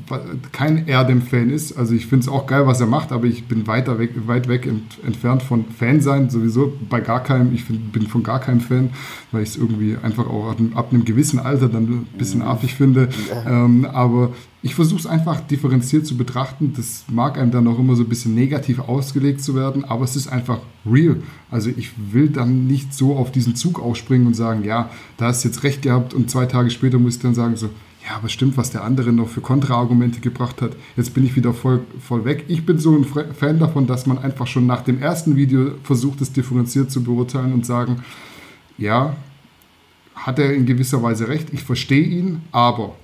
kein Erdem-Fan ist. Also ich finde es auch geil, was er macht, aber ich bin weiter weg, weit weg ent, entfernt von Fan sein. Sowieso bei gar keinem, ich find, bin von gar keinem Fan, weil ich es irgendwie einfach auch ab, einem gewissen Alter dann ein bisschen mhm. affig finde. Ähm, aber ich versuche es einfach differenziert zu betrachten. Das mag einem dann auch immer so ein bisschen negativ ausgelegt zu werden, aber es ist einfach real. Also ich will dann nicht so auf diesen Zug aufspringen und sagen, ja, da hast du jetzt recht gehabt und zwei Tage später muss ich dann sagen, so, ja, aber stimmt, was der andere noch für Kontraargumente gebracht hat. Jetzt bin ich wieder voll, voll weg. Ich bin so ein Fan davon, dass man einfach schon nach dem ersten Video versucht, es differenziert zu beurteilen und sagen, ja, hat er in gewisser Weise recht, ich verstehe ihn, aber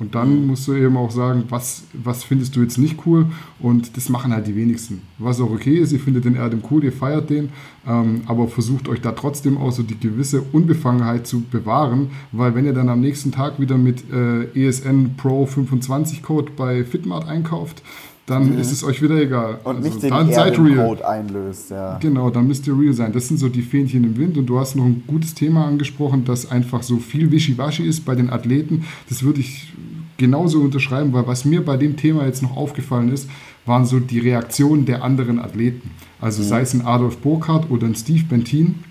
und dann musst du eben auch sagen, was, was findest du jetzt nicht cool? Und das machen halt die wenigsten. Was auch okay ist, ihr findet den Erdem cool, ihr feiert den, ähm, aber versucht euch da trotzdem auch so die gewisse Unbefangenheit zu bewahren, weil wenn ihr dann am nächsten Tag wieder mit äh, ESN Pro 25 Code bei Fitmart einkauft, dann mhm. ist es euch wieder egal. Und also, nicht den dann seid real. Einlöst, ja. Genau, dann müsst ihr real sein. Das sind so die Fähnchen im Wind und du hast noch ein gutes Thema angesprochen, das einfach so viel Wischiwaschi ist bei den Athleten. Das würde ich genauso unterschreiben, weil was mir bei dem Thema jetzt noch aufgefallen ist, waren so die Reaktionen der anderen Athleten. Also mhm. sei es ein Adolf Burkhardt oder ein Steve Bentin.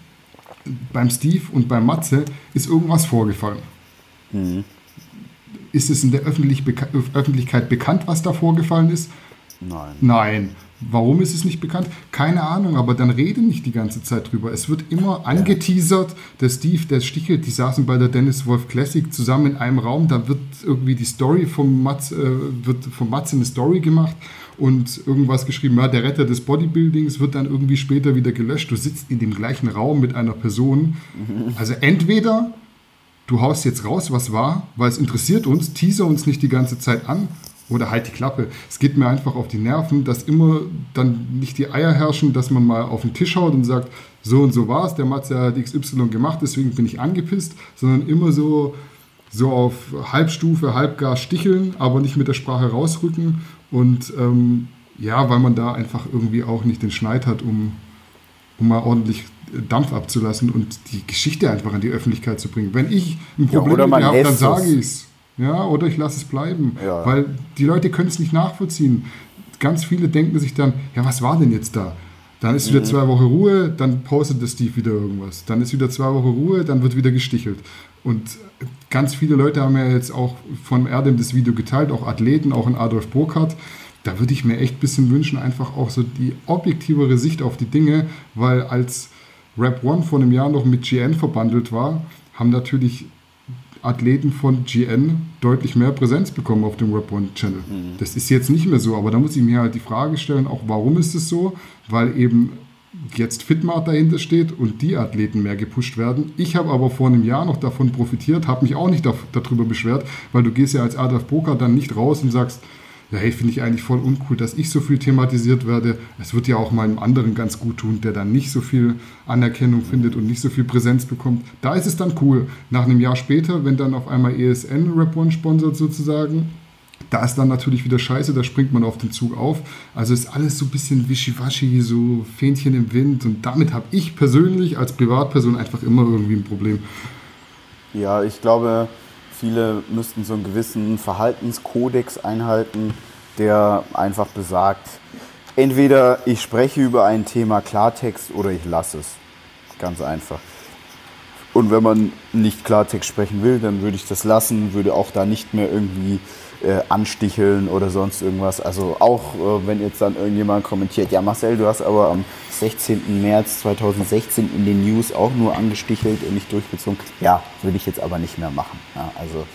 Beim Steve und beim Matze ist irgendwas vorgefallen. Mhm. Ist es in der Öffentlich Öffentlichkeit bekannt, was da vorgefallen ist? Nein. Nein. Warum ist es nicht bekannt? Keine Ahnung, aber dann rede nicht die ganze Zeit drüber. Es wird immer angeteasert. Der Steve, der Stichelt, die saßen bei der Dennis Wolf Classic zusammen in einem Raum. Da wird irgendwie die Story vom Mats, äh, wird vom Mats eine Story gemacht und irgendwas geschrieben, ja, der Retter des Bodybuildings wird dann irgendwie später wieder gelöscht. Du sitzt in dem gleichen Raum mit einer Person. Also entweder du haust jetzt raus, was war, weil es interessiert uns, teaser uns nicht die ganze Zeit an oder halt die Klappe. Es geht mir einfach auf die Nerven, dass immer dann nicht die Eier herrschen, dass man mal auf den Tisch haut und sagt, so und so war es, der Matze hat XY gemacht, deswegen bin ich angepisst, sondern immer so, so auf Halbstufe, Halbgas sticheln, aber nicht mit der Sprache rausrücken und ähm, ja, weil man da einfach irgendwie auch nicht den Schneid hat, um, um mal ordentlich Dampf abzulassen und die Geschichte einfach an die Öffentlichkeit zu bringen. Wenn ich ein Problem ja, habe, dann sage ich es. Ja, oder ich lasse es bleiben. Ja. Weil die Leute können es nicht nachvollziehen. Ganz viele denken sich dann, ja, was war denn jetzt da? Dann ist wieder mhm. zwei Wochen Ruhe, dann postet der Steve wieder irgendwas. Dann ist wieder zwei Wochen Ruhe, dann wird wieder gestichelt. Und ganz viele Leute haben ja jetzt auch von Erdem das Video geteilt, auch Athleten, auch in Adolf Burkhardt. Da würde ich mir echt ein bisschen wünschen, einfach auch so die objektivere Sicht auf die Dinge, weil als Rap One vor einem Jahr noch mit GN verbandelt war, haben natürlich Athleten von GN deutlich mehr Präsenz bekommen auf dem Rap One Channel. Mhm. Das ist jetzt nicht mehr so, aber da muss ich mir halt die Frage stellen, auch warum ist es so? Weil eben jetzt Fitmart dahinter steht und die Athleten mehr gepusht werden. Ich habe aber vor einem Jahr noch davon profitiert, habe mich auch nicht darüber beschwert, weil du gehst ja als Adolf Poker dann nicht raus und sagst, ja, hey, finde ich eigentlich voll uncool, dass ich so viel thematisiert werde. Es wird ja auch meinem anderen ganz gut tun, der dann nicht so viel Anerkennung findet und nicht so viel Präsenz bekommt. Da ist es dann cool. Nach einem Jahr später, wenn dann auf einmal ESN Rap One sponsert sozusagen, da ist dann natürlich wieder scheiße, da springt man auf den Zug auf. Also ist alles so ein bisschen wischiwaschi, so Fähnchen im Wind. Und damit habe ich persönlich als Privatperson einfach immer irgendwie ein Problem. Ja, ich glaube, Viele müssten so einen gewissen Verhaltenskodex einhalten, der einfach besagt, entweder ich spreche über ein Thema Klartext oder ich lasse es. Ganz einfach. Und wenn man nicht Klartext sprechen will, dann würde ich das lassen, würde auch da nicht mehr irgendwie äh, ansticheln oder sonst irgendwas. Also auch äh, wenn jetzt dann irgendjemand kommentiert, ja Marcel, du hast aber am 16. März 2016 in den News auch nur angestichelt und nicht durchgezogen. Ja, würde ich jetzt aber nicht mehr machen. Ja, also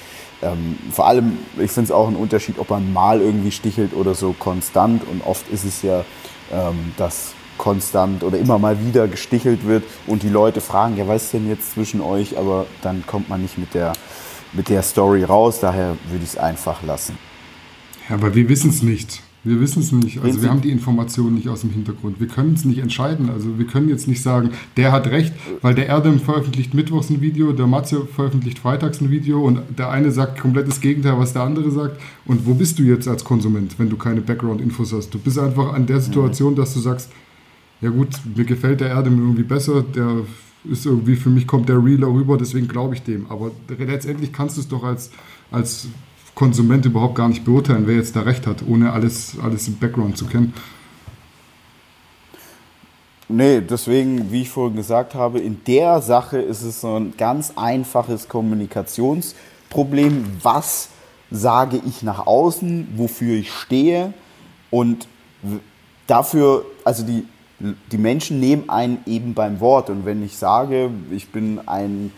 ähm, vor allem, ich finde es auch ein Unterschied, ob man mal irgendwie stichelt oder so konstant. Und oft ist es ja, ähm, dass konstant oder immer mal wieder gestichelt wird und die Leute fragen, ja, was ist denn jetzt zwischen euch? Aber dann kommt man nicht mit der, mit der Story raus. Daher würde ich es einfach lassen. Ja, aber wir wissen es nicht. Wir wissen es nicht. Also wir haben die Informationen nicht aus dem Hintergrund. Wir können es nicht entscheiden. Also wir können jetzt nicht sagen, der hat recht, weil der Erdem veröffentlicht mittwochs ein Video, der Matze veröffentlicht freitags ein Video und der eine sagt komplett das Gegenteil, was der andere sagt. Und wo bist du jetzt als Konsument, wenn du keine Background-Infos hast? Du bist einfach an der Situation, dass du sagst, ja gut, mir gefällt der Erdem irgendwie besser, der ist irgendwie, für mich kommt der Realer rüber, deswegen glaube ich dem. Aber letztendlich kannst du es doch als, als Konsument überhaupt gar nicht beurteilen, wer jetzt da recht hat, ohne alles, alles im Background zu kennen. Nee, deswegen, wie ich vorhin gesagt habe, in der Sache ist es so ein ganz einfaches Kommunikationsproblem. Was sage ich nach außen, wofür ich stehe und dafür, also die, die Menschen nehmen einen eben beim Wort. Und wenn ich sage, ich bin ein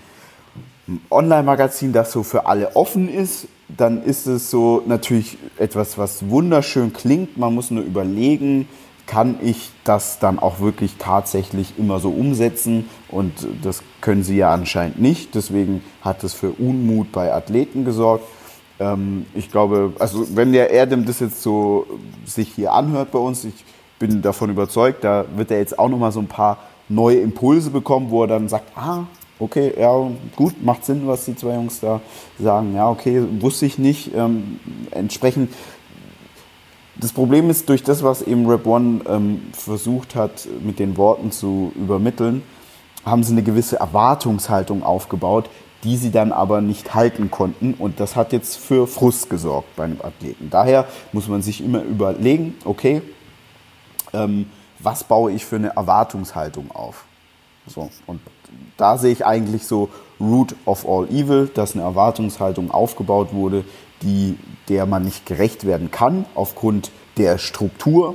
Online-Magazin, das so für alle offen ist, dann ist es so natürlich etwas, was wunderschön klingt. Man muss nur überlegen, kann ich das dann auch wirklich tatsächlich immer so umsetzen? Und das können sie ja anscheinend nicht. Deswegen hat es für Unmut bei Athleten gesorgt. Ähm, ich glaube, also wenn der Erdem das jetzt so sich hier anhört bei uns, ich bin davon überzeugt, da wird er jetzt auch nochmal so ein paar neue Impulse bekommen, wo er dann sagt, ah, okay, ja, gut, macht Sinn, was die zwei Jungs da sagen. Ja, okay, wusste ich nicht. Ähm, entsprechend, das Problem ist, durch das, was eben Rap One ähm, versucht hat, mit den Worten zu übermitteln, haben sie eine gewisse Erwartungshaltung aufgebaut, die sie dann aber nicht halten konnten. Und das hat jetzt für Frust gesorgt bei einem Athleten. Daher muss man sich immer überlegen, okay, ähm, was baue ich für eine Erwartungshaltung auf? So, und da sehe ich eigentlich so Root of All Evil, dass eine Erwartungshaltung aufgebaut wurde, die, der man nicht gerecht werden kann aufgrund der Struktur.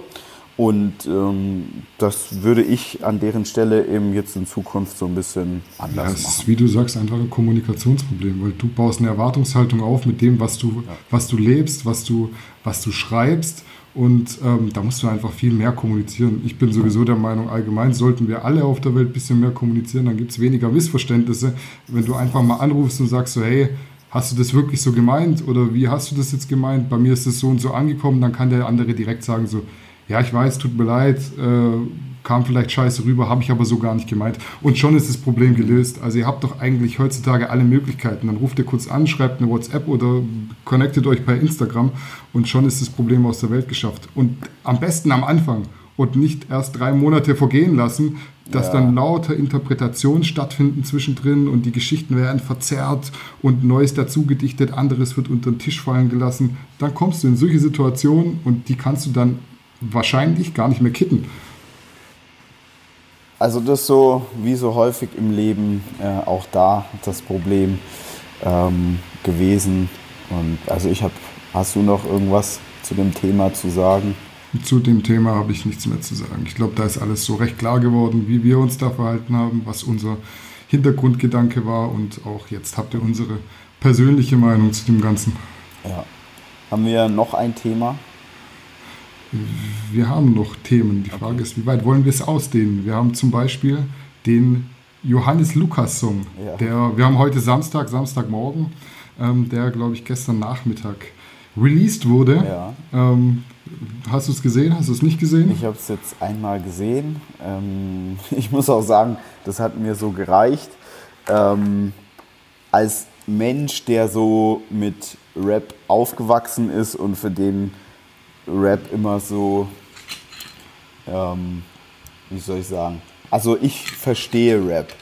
Und ähm, das würde ich an deren Stelle eben jetzt in Zukunft so ein bisschen anders ja, es machen. Ist, wie du sagst, einfach ein Kommunikationsproblem, weil du baust eine Erwartungshaltung auf mit dem, was du, ja. was du lebst, was du, was du schreibst und ähm, da musst du einfach viel mehr kommunizieren. Ich bin sowieso der Meinung, allgemein sollten wir alle auf der Welt ein bisschen mehr kommunizieren, dann gibt es weniger Missverständnisse. Wenn du einfach mal anrufst und sagst so, hey, hast du das wirklich so gemeint oder wie hast du das jetzt gemeint? Bei mir ist das so und so angekommen, dann kann der andere direkt sagen so, ja, ich weiß, tut mir leid, äh, kam vielleicht scheiße rüber, habe ich aber so gar nicht gemeint. Und schon ist das Problem gelöst. Also ihr habt doch eigentlich heutzutage alle Möglichkeiten. Dann ruft ihr kurz an, schreibt eine WhatsApp oder connectet euch per Instagram und schon ist das Problem aus der Welt geschafft. Und am besten am Anfang und nicht erst drei Monate vergehen lassen, dass ja. dann lauter Interpretationen stattfinden zwischendrin und die Geschichten werden verzerrt und Neues dazugedichtet, anderes wird unter den Tisch fallen gelassen. Dann kommst du in solche Situationen und die kannst du dann wahrscheinlich gar nicht mehr kitten. Also das so wie so häufig im Leben äh, auch da das Problem ähm, gewesen. Und also ich habe, hast du noch irgendwas zu dem Thema zu sagen? Zu dem Thema habe ich nichts mehr zu sagen. Ich glaube, da ist alles so recht klar geworden, wie wir uns da verhalten haben, was unser Hintergrundgedanke war und auch jetzt habt ihr unsere persönliche Meinung zu dem Ganzen. Ja. Haben wir noch ein Thema? Wir haben noch Themen. Die Frage okay. ist, wie weit wollen wir es ausdehnen? Wir haben zum Beispiel den Johannes Lukas Song. Ja. Der, wir haben heute Samstag, Samstagmorgen, ähm, der, glaube ich, gestern Nachmittag released wurde. Ja. Ähm, hast du es gesehen? Hast du es nicht gesehen? Ich habe es jetzt einmal gesehen. Ähm, ich muss auch sagen, das hat mir so gereicht. Ähm, als Mensch, der so mit Rap aufgewachsen ist und für den Rap immer so, ähm, wie soll ich sagen, also ich verstehe Rap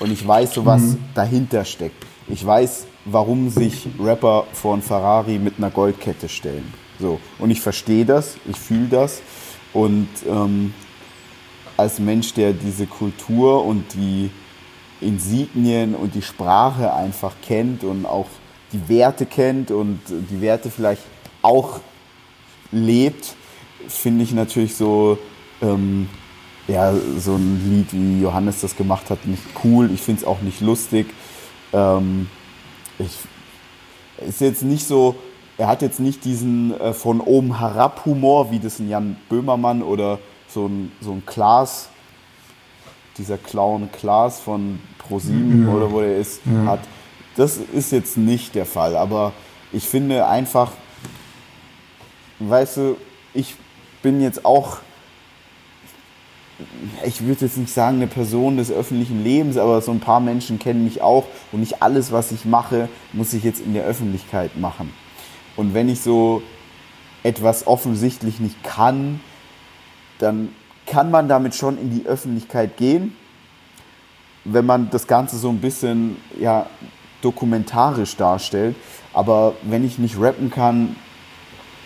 und ich weiß so, was mhm. dahinter steckt. Ich weiß, warum sich Rapper vor ein Ferrari mit einer Goldkette stellen. So. Und ich verstehe das, ich fühle das. Und ähm, als Mensch, der diese Kultur und die Insignien und die Sprache einfach kennt und auch die Werte kennt und die Werte vielleicht auch lebt, finde ich natürlich so, ähm, ja, so ein Lied, wie Johannes das gemacht hat, nicht cool. Ich finde es auch nicht lustig. Ähm, ich, ist jetzt nicht so, er hat jetzt nicht diesen äh, von oben herab Humor, wie das ein Jan Böhmermann oder so ein, so ein Klaas, dieser Clown Klaas von ProSieben ja. oder wo er ist, ja. hat. Das ist jetzt nicht der Fall, aber ich finde einfach, weißt du, ich bin jetzt auch, ich würde jetzt nicht sagen eine Person des öffentlichen Lebens, aber so ein paar Menschen kennen mich auch und nicht alles, was ich mache, muss ich jetzt in der Öffentlichkeit machen. Und wenn ich so etwas offensichtlich nicht kann, dann kann man damit schon in die Öffentlichkeit gehen, wenn man das Ganze so ein bisschen ja, dokumentarisch darstellt. Aber wenn ich nicht rappen kann,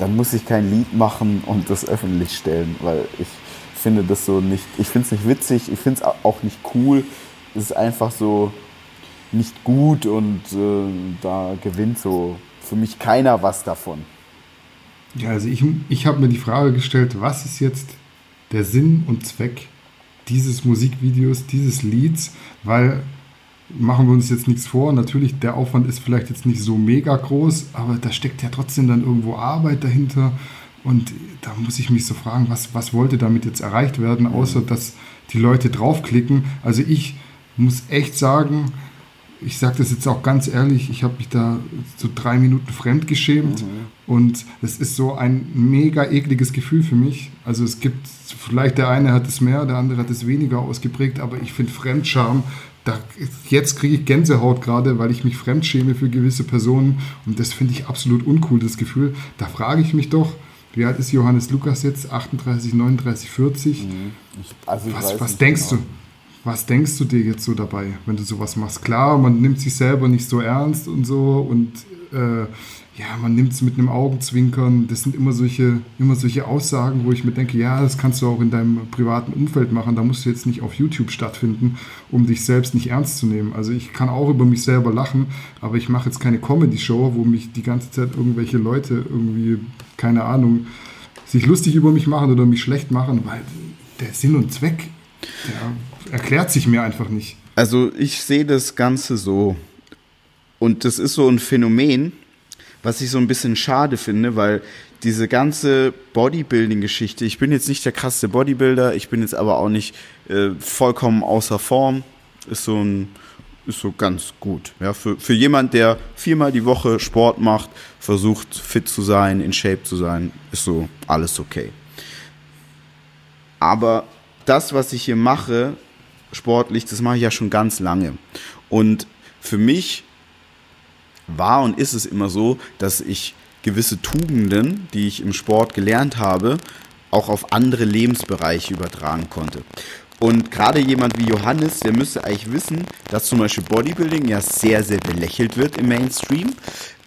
dann muss ich kein Lied machen und das öffentlich stellen, weil ich finde das so nicht, ich finde es nicht witzig, ich finde es auch nicht cool. Es ist einfach so nicht gut und äh, da gewinnt so für mich keiner was davon. Ja, also ich, ich habe mir die Frage gestellt, was ist jetzt der Sinn und Zweck dieses Musikvideos, dieses Lieds, weil machen wir uns jetzt nichts vor. Natürlich, der Aufwand ist vielleicht jetzt nicht so mega groß, aber da steckt ja trotzdem dann irgendwo Arbeit dahinter. Und da muss ich mich so fragen, was, was wollte damit jetzt erreicht werden, außer dass die Leute draufklicken. Also ich muss echt sagen, ich sage das jetzt auch ganz ehrlich, ich habe mich da so drei Minuten fremdgeschämt mhm. und es ist so ein mega ekliges Gefühl für mich. Also es gibt, vielleicht der eine hat es mehr, der andere hat es weniger ausgeprägt, aber ich finde Fremdscham da, jetzt kriege ich Gänsehaut gerade, weil ich mich fremdschäme für gewisse Personen und das finde ich absolut uncool, das Gefühl. Da frage ich mich doch, wie alt ist Johannes Lukas jetzt? 38, 39, 40? Ich, also ich was, was denkst genau. du? Was denkst du dir jetzt so dabei, wenn du sowas machst? Klar, man nimmt sich selber nicht so ernst und so und äh, ja, man nimmt es mit einem Augenzwinkern. Das sind immer solche, immer solche Aussagen, wo ich mir denke, ja, das kannst du auch in deinem privaten Umfeld machen. Da musst du jetzt nicht auf YouTube stattfinden, um dich selbst nicht ernst zu nehmen. Also ich kann auch über mich selber lachen, aber ich mache jetzt keine Comedy-Show, wo mich die ganze Zeit irgendwelche Leute irgendwie, keine Ahnung, sich lustig über mich machen oder mich schlecht machen, weil der Sinn und Zweck, der erklärt sich mir einfach nicht. Also ich sehe das Ganze so. Und das ist so ein Phänomen, was ich so ein bisschen schade finde, weil diese ganze Bodybuilding-Geschichte, ich bin jetzt nicht der krasse Bodybuilder, ich bin jetzt aber auch nicht äh, vollkommen außer Form, ist so ein ist so ganz gut. Ja, für, für jemand, der viermal die Woche Sport macht, versucht fit zu sein, in Shape zu sein, ist so alles okay. Aber das, was ich hier mache, sportlich, das mache ich ja schon ganz lange. Und für mich war und ist es immer so, dass ich gewisse Tugenden, die ich im Sport gelernt habe, auch auf andere Lebensbereiche übertragen konnte. Und gerade jemand wie Johannes, der müsste eigentlich wissen, dass zum Beispiel Bodybuilding ja sehr, sehr belächelt wird im Mainstream.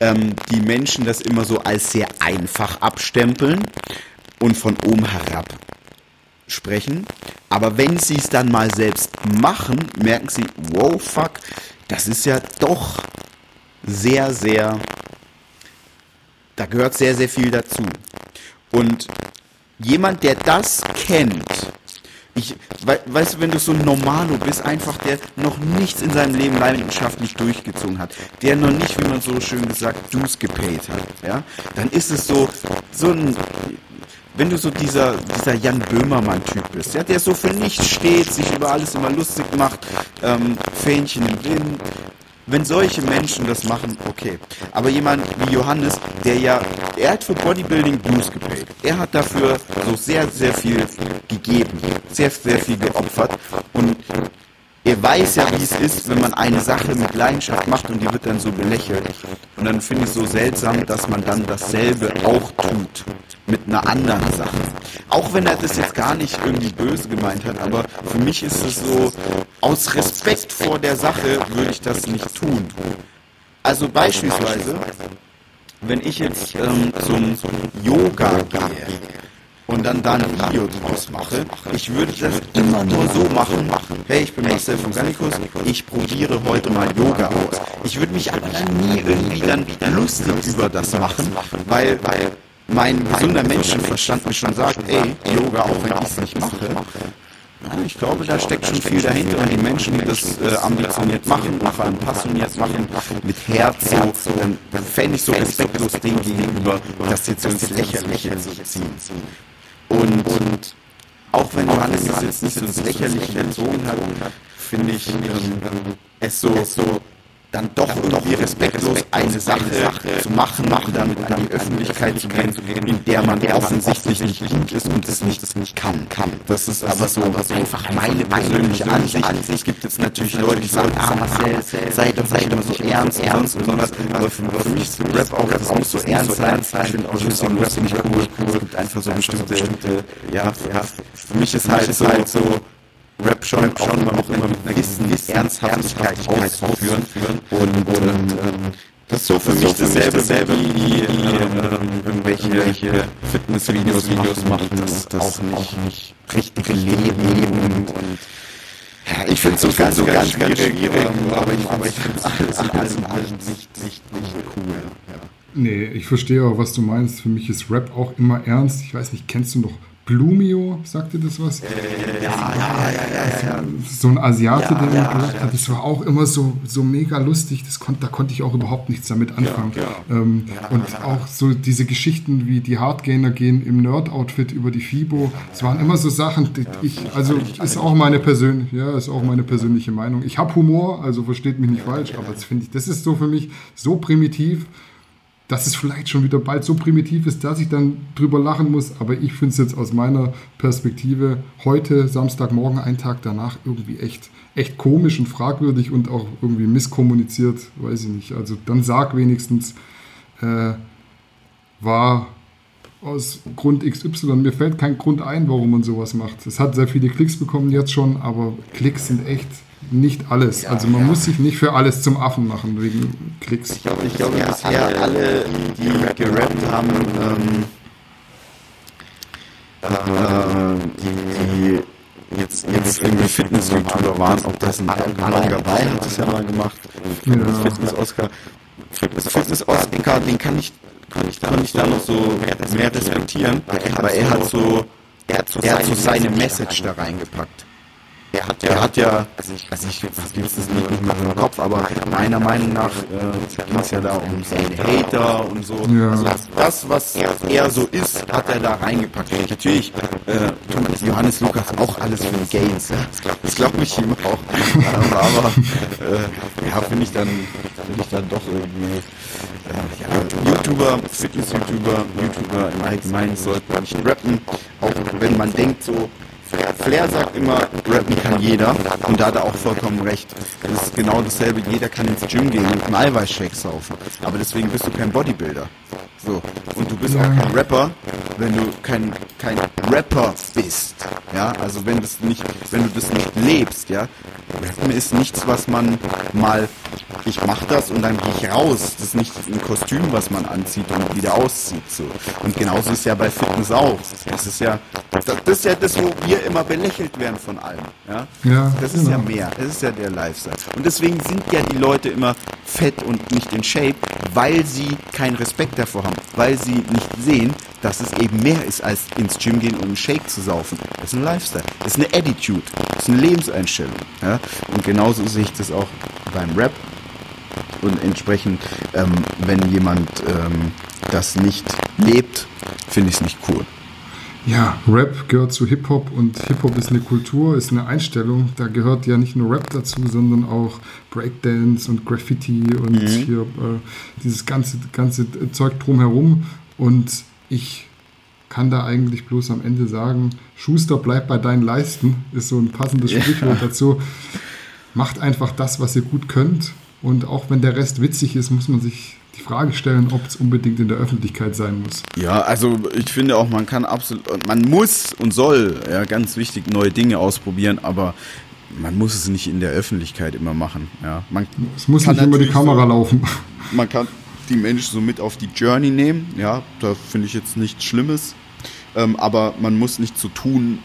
Ähm, die Menschen das immer so als sehr einfach abstempeln und von oben herab sprechen. Aber wenn sie es dann mal selbst machen, merken sie, wow, fuck, das ist ja doch sehr, sehr, da gehört sehr, sehr viel dazu. Und jemand, der das kennt, ich, we, weißt du, wenn du so ein Normalo bist, einfach der noch nichts in seinem Leben leidenschaftlich durchgezogen hat, der noch nicht, wie man so schön gesagt, Dues gepaid hat, ja, dann ist es so, so ein, wenn du so dieser, dieser Jan Böhmermann-Typ bist, ja, der so für nichts steht, sich über alles immer lustig macht, ähm, Fähnchen im Wind, wenn solche Menschen das machen, okay. Aber jemand wie Johannes, der ja, er hat für Bodybuilding Blues gepaid. Er hat dafür so sehr, sehr viel gegeben, sehr, sehr viel geopfert. Und er weiß ja, wie es ist, wenn man eine Sache mit Leidenschaft macht und die wird dann so belächelt. Und dann finde ich es so seltsam, dass man dann dasselbe auch tut mit einer anderen Sache. Auch wenn er das jetzt gar nicht irgendwie böse gemeint hat, aber für mich ist es so, aus Respekt vor der Sache würde ich das nicht tun. Also beispielsweise, wenn ich jetzt ähm, zum Yoga gehe, und dann da ein Video draus mache. Ich würde das immer nur so machen. Hey, ich bin Marcel von Gallicus, ich probiere heute mal Yoga aus. Ich würde mich dann nie irgendwie dann lustig über das machen, weil, weil mein gesunder Menschenverstand mir schon sagt, ey, Yoga, auch wenn ich es nicht mache, ich glaube, da steckt schon viel dahinter. und die Menschen, die das äh, ambitioniert machen, vor allem passioniert machen, mit Herz, so, dann, dann fände ich so respektlos dem gegenüber, das jetzt so ins Lächerliche zu ziehen. Und, und auch wenn Johannes es jetzt nicht so ins Lächerliche gezogen hat, finde ich ähm, es so, so dann doch irgendwie respektlos eine Sache zu machen, machen damit an die Öffentlichkeit zu gehen, in der man offensichtlich nicht gut ist und es nicht, kann. Das ist aber so einfach meine persönliche Ansicht. Es gibt jetzt natürlich Leute, die sagen, ah Marcel, sei doch nicht immer so ernst, ernst sowas. Aber für, mich ist Rap auch, das muss so ernst sein. Ich finde auch Song Rap nicht cool. Es gibt einfach so bestimmte, ja, für mich ist halt so, Rap schon, Rap schon auch immer mit einer gewissen Ernsthaftigkeit aufführen. Und, und ähm, das ist so für mich dasselbe, dasselbe wie die, ähm, irgendwelche, irgendwelche Fitnessvideos Videos machen, das, das auch nicht, nicht richtig leben und ja, ich finde es so ganz, so ganz, ganz schwierig, aber ich, aber ich finde es alles in allem nicht, nicht, nicht cool. Ja. Nee, ich verstehe auch, was du meinst. Für mich ist Rap auch immer ernst. Ich weiß nicht, kennst du noch Blumio, sagt dir das was? Ja, ja, ja, ja, ja. So ein Asiate, der ja, gesagt hat, das war auch immer so, so mega lustig, das kon da konnte ich auch überhaupt nichts damit anfangen. Ähm, und auch so diese Geschichten wie die Hardgainer gehen im Nerd-Outfit über die FIBO, es waren immer so Sachen, die ich, also ist auch meine persönliche, ja, ist auch meine persönliche Meinung. Ich habe Humor, also versteht mich nicht falsch, aber das finde ich, das ist so für mich so primitiv dass es vielleicht schon wieder bald so primitiv ist, dass ich dann drüber lachen muss. Aber ich finde es jetzt aus meiner Perspektive heute, Samstagmorgen, einen Tag danach, irgendwie echt, echt komisch und fragwürdig und auch irgendwie misskommuniziert, weiß ich nicht. Also dann sag wenigstens, äh, war aus Grund XY. Mir fällt kein Grund ein, warum man sowas macht. Es hat sehr viele Klicks bekommen jetzt schon, aber Klicks sind echt nicht alles. Ja, also man ja. muss sich nicht für alles zum Affen machen wegen Klicks. Ich glaube, ich glaube, bisher alle, die gerappt haben, ähm, äh, die, die jetzt, jetzt irgendwie Fitness-YouTuber waren, ob das ein Alain Bay hat das ja mal gemacht, ja. Fitness-Oscar. Fitness-Oscar, den kann ich, kann ich da, kann ich da noch so mehr respektieren, aber er hat so, er hat so seine Message da reingepackt. Er hat ja, er hat ja also ich, also ich was gibt's das nicht, nicht mal im Kopf, aber meiner Meinung nach äh, ging es ja da um seine Hater und so. Ja. Also das, was er so ist, hat er da reingepackt. Natürlich, äh, Johannes Lukas auch alles für die Gains. Das glaube ich ihm auch. aber, äh, ja, finde ich dann finde ich dann doch irgendwie äh, ja, YouTuber, Fitness-YouTuber, YouTuber im Allgemeinen sollten nicht rappen, auch wenn man denkt so, Flair sagt immer, rappen kann jeder und da hat er auch vollkommen recht. Das ist genau dasselbe, jeder kann ins Gym gehen und einen Eiweißshake saufen. Aber deswegen bist du kein Bodybuilder. So. Und du bist auch kein Rapper, wenn du kein, kein Rapper bist. Ja, also wenn das nicht, wenn du das nicht lebst, ja. Rappen ist nichts, was man mal, ich mach das und dann gehe ich raus. Das ist nicht ein Kostüm, was man anzieht und wieder auszieht. So. Und genauso ist ja bei Fitness auch. Das ist ja, das, das ist ja das, wo wir immer belächelt werden von allem. Ja, ja das ist genau. ja mehr. Das ist ja der Lifestyle. Und deswegen sind ja die Leute immer fett und nicht in Shape, weil sie keinen Respekt davor haben, weil sie nicht sehen, dass es eben mehr ist, als ins Gym gehen und einen Shake zu saufen. Das ist ein Lifestyle, das ist eine Attitude, das ist eine Lebenseinstellung. Ja? Und genauso sehe ich das auch beim Rap. Und entsprechend, ähm, wenn jemand ähm, das nicht lebt, finde ich es nicht cool. Ja, Rap gehört zu Hip-Hop und Hip-Hop ist eine Kultur, ist eine Einstellung. Da gehört ja nicht nur Rap dazu, sondern auch Breakdance und Graffiti und mhm. hier äh, dieses ganze, ganze Zeug drumherum. Und ich kann da eigentlich bloß am Ende sagen, Schuster, bleib bei deinen Leisten, ist so ein passendes Sprichwort ja. dazu. Macht einfach das, was ihr gut könnt. Und auch wenn der Rest witzig ist, muss man sich die Frage stellen, ob es unbedingt in der Öffentlichkeit sein muss. Ja, also ich finde auch, man kann absolut, man muss und soll, ja, ganz wichtig, neue Dinge ausprobieren, aber man muss es nicht in der Öffentlichkeit immer machen. Ja, man es muss nicht immer die Kamera so, laufen. Man kann die Menschen so mit auf die Journey nehmen, ja, da finde ich jetzt nichts Schlimmes. Ähm, aber man muss nicht so tun,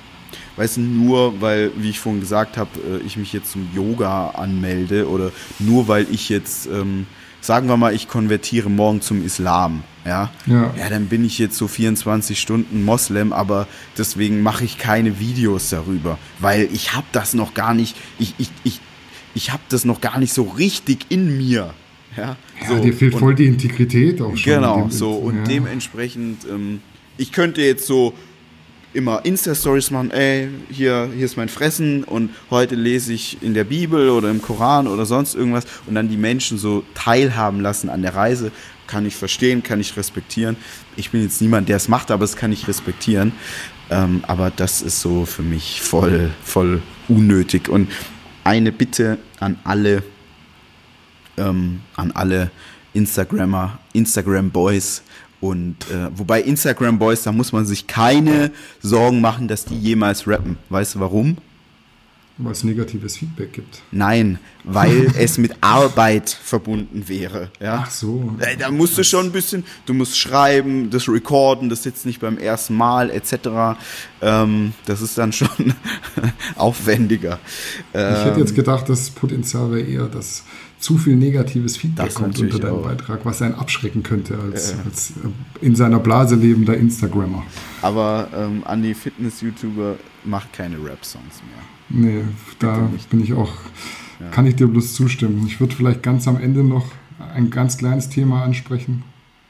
weißt du, nur weil, wie ich vorhin gesagt habe, äh, ich mich jetzt zum Yoga anmelde oder nur weil ich jetzt, ähm, sagen wir mal, ich konvertiere morgen zum Islam. Ja? Ja. ja, dann bin ich jetzt so 24 Stunden Moslem, aber deswegen mache ich keine Videos darüber, weil ich habe das noch gar nicht, ich, ich, ich, ich habe das noch gar nicht so richtig in mir. Ja, Ja, so, dir fehlt und- voll die Integrität auch schon. Genau, Dem- so und ja. dementsprechend, ähm, ich könnte jetzt so immer Insta-Stories machen, ey, hier, hier ist mein Fressen und heute lese ich in der Bibel oder im Koran oder sonst irgendwas und dann die Menschen so teilhaben lassen an der Reise, kann ich verstehen, kann ich respektieren. Ich bin jetzt niemand, der es macht, aber es kann ich respektieren. Ähm, aber das ist so für mich voll, voll unnötig. Und eine Bitte an alle, ähm, an alle Instagrammer, Instagram Boys. Und äh, wobei Instagram Boys, da muss man sich keine Sorgen machen, dass die jemals rappen. Weißt du warum? Weil es negatives Feedback gibt. Nein, weil es mit Arbeit verbunden wäre. Ja? Ach so. Äh, Da musst du schon ein bisschen, du musst schreiben, das recorden, das jetzt nicht beim ersten Mal etc. Ähm, das ist dann schon aufwendiger. Ich Ähm, hätte jetzt gedacht, das Potenzial wäre eher, dass zu viel negatives Feedback kommt unter deinem auch. Beitrag, was einen abschrecken könnte als, als äh, in seiner Blase lebender Instagrammer. aber ähm, an die Fitness-YouTuber macht keine Rap-Songs mehr. Nee, da bin ich auch, kann ich dir bloß zustimmen. Ich würde vielleicht ganz am Ende noch ein ganz kleines Thema ansprechen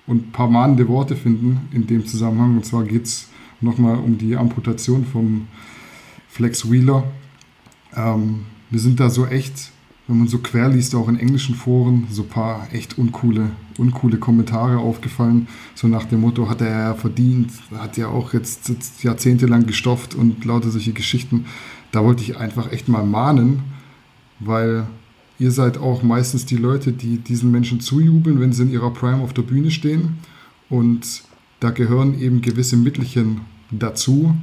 und ein paar mahnende Worte finden in dem Zusammenhang. Und zwar geht es nochmal um die Amputation vom Flex Wheeler. Ähm, wir sind da so echt, wenn man so quer liest, auch in englischen Foren, so ein paar echt uncoole, uncoole Kommentare aufgefallen. So nach dem Motto, hat er ja verdient, hat ja auch jetzt, jetzt jahrzehntelang gestofft und lauter solche Geschichten. Da wollte ich einfach echt mal mahnen, weil ihr seid auch meistens die Leute, die diesen Menschen zujubeln, wenn sie in ihrer Prime auf der Bühne stehen. Und da gehören eben gewisse Mittelchen dazu.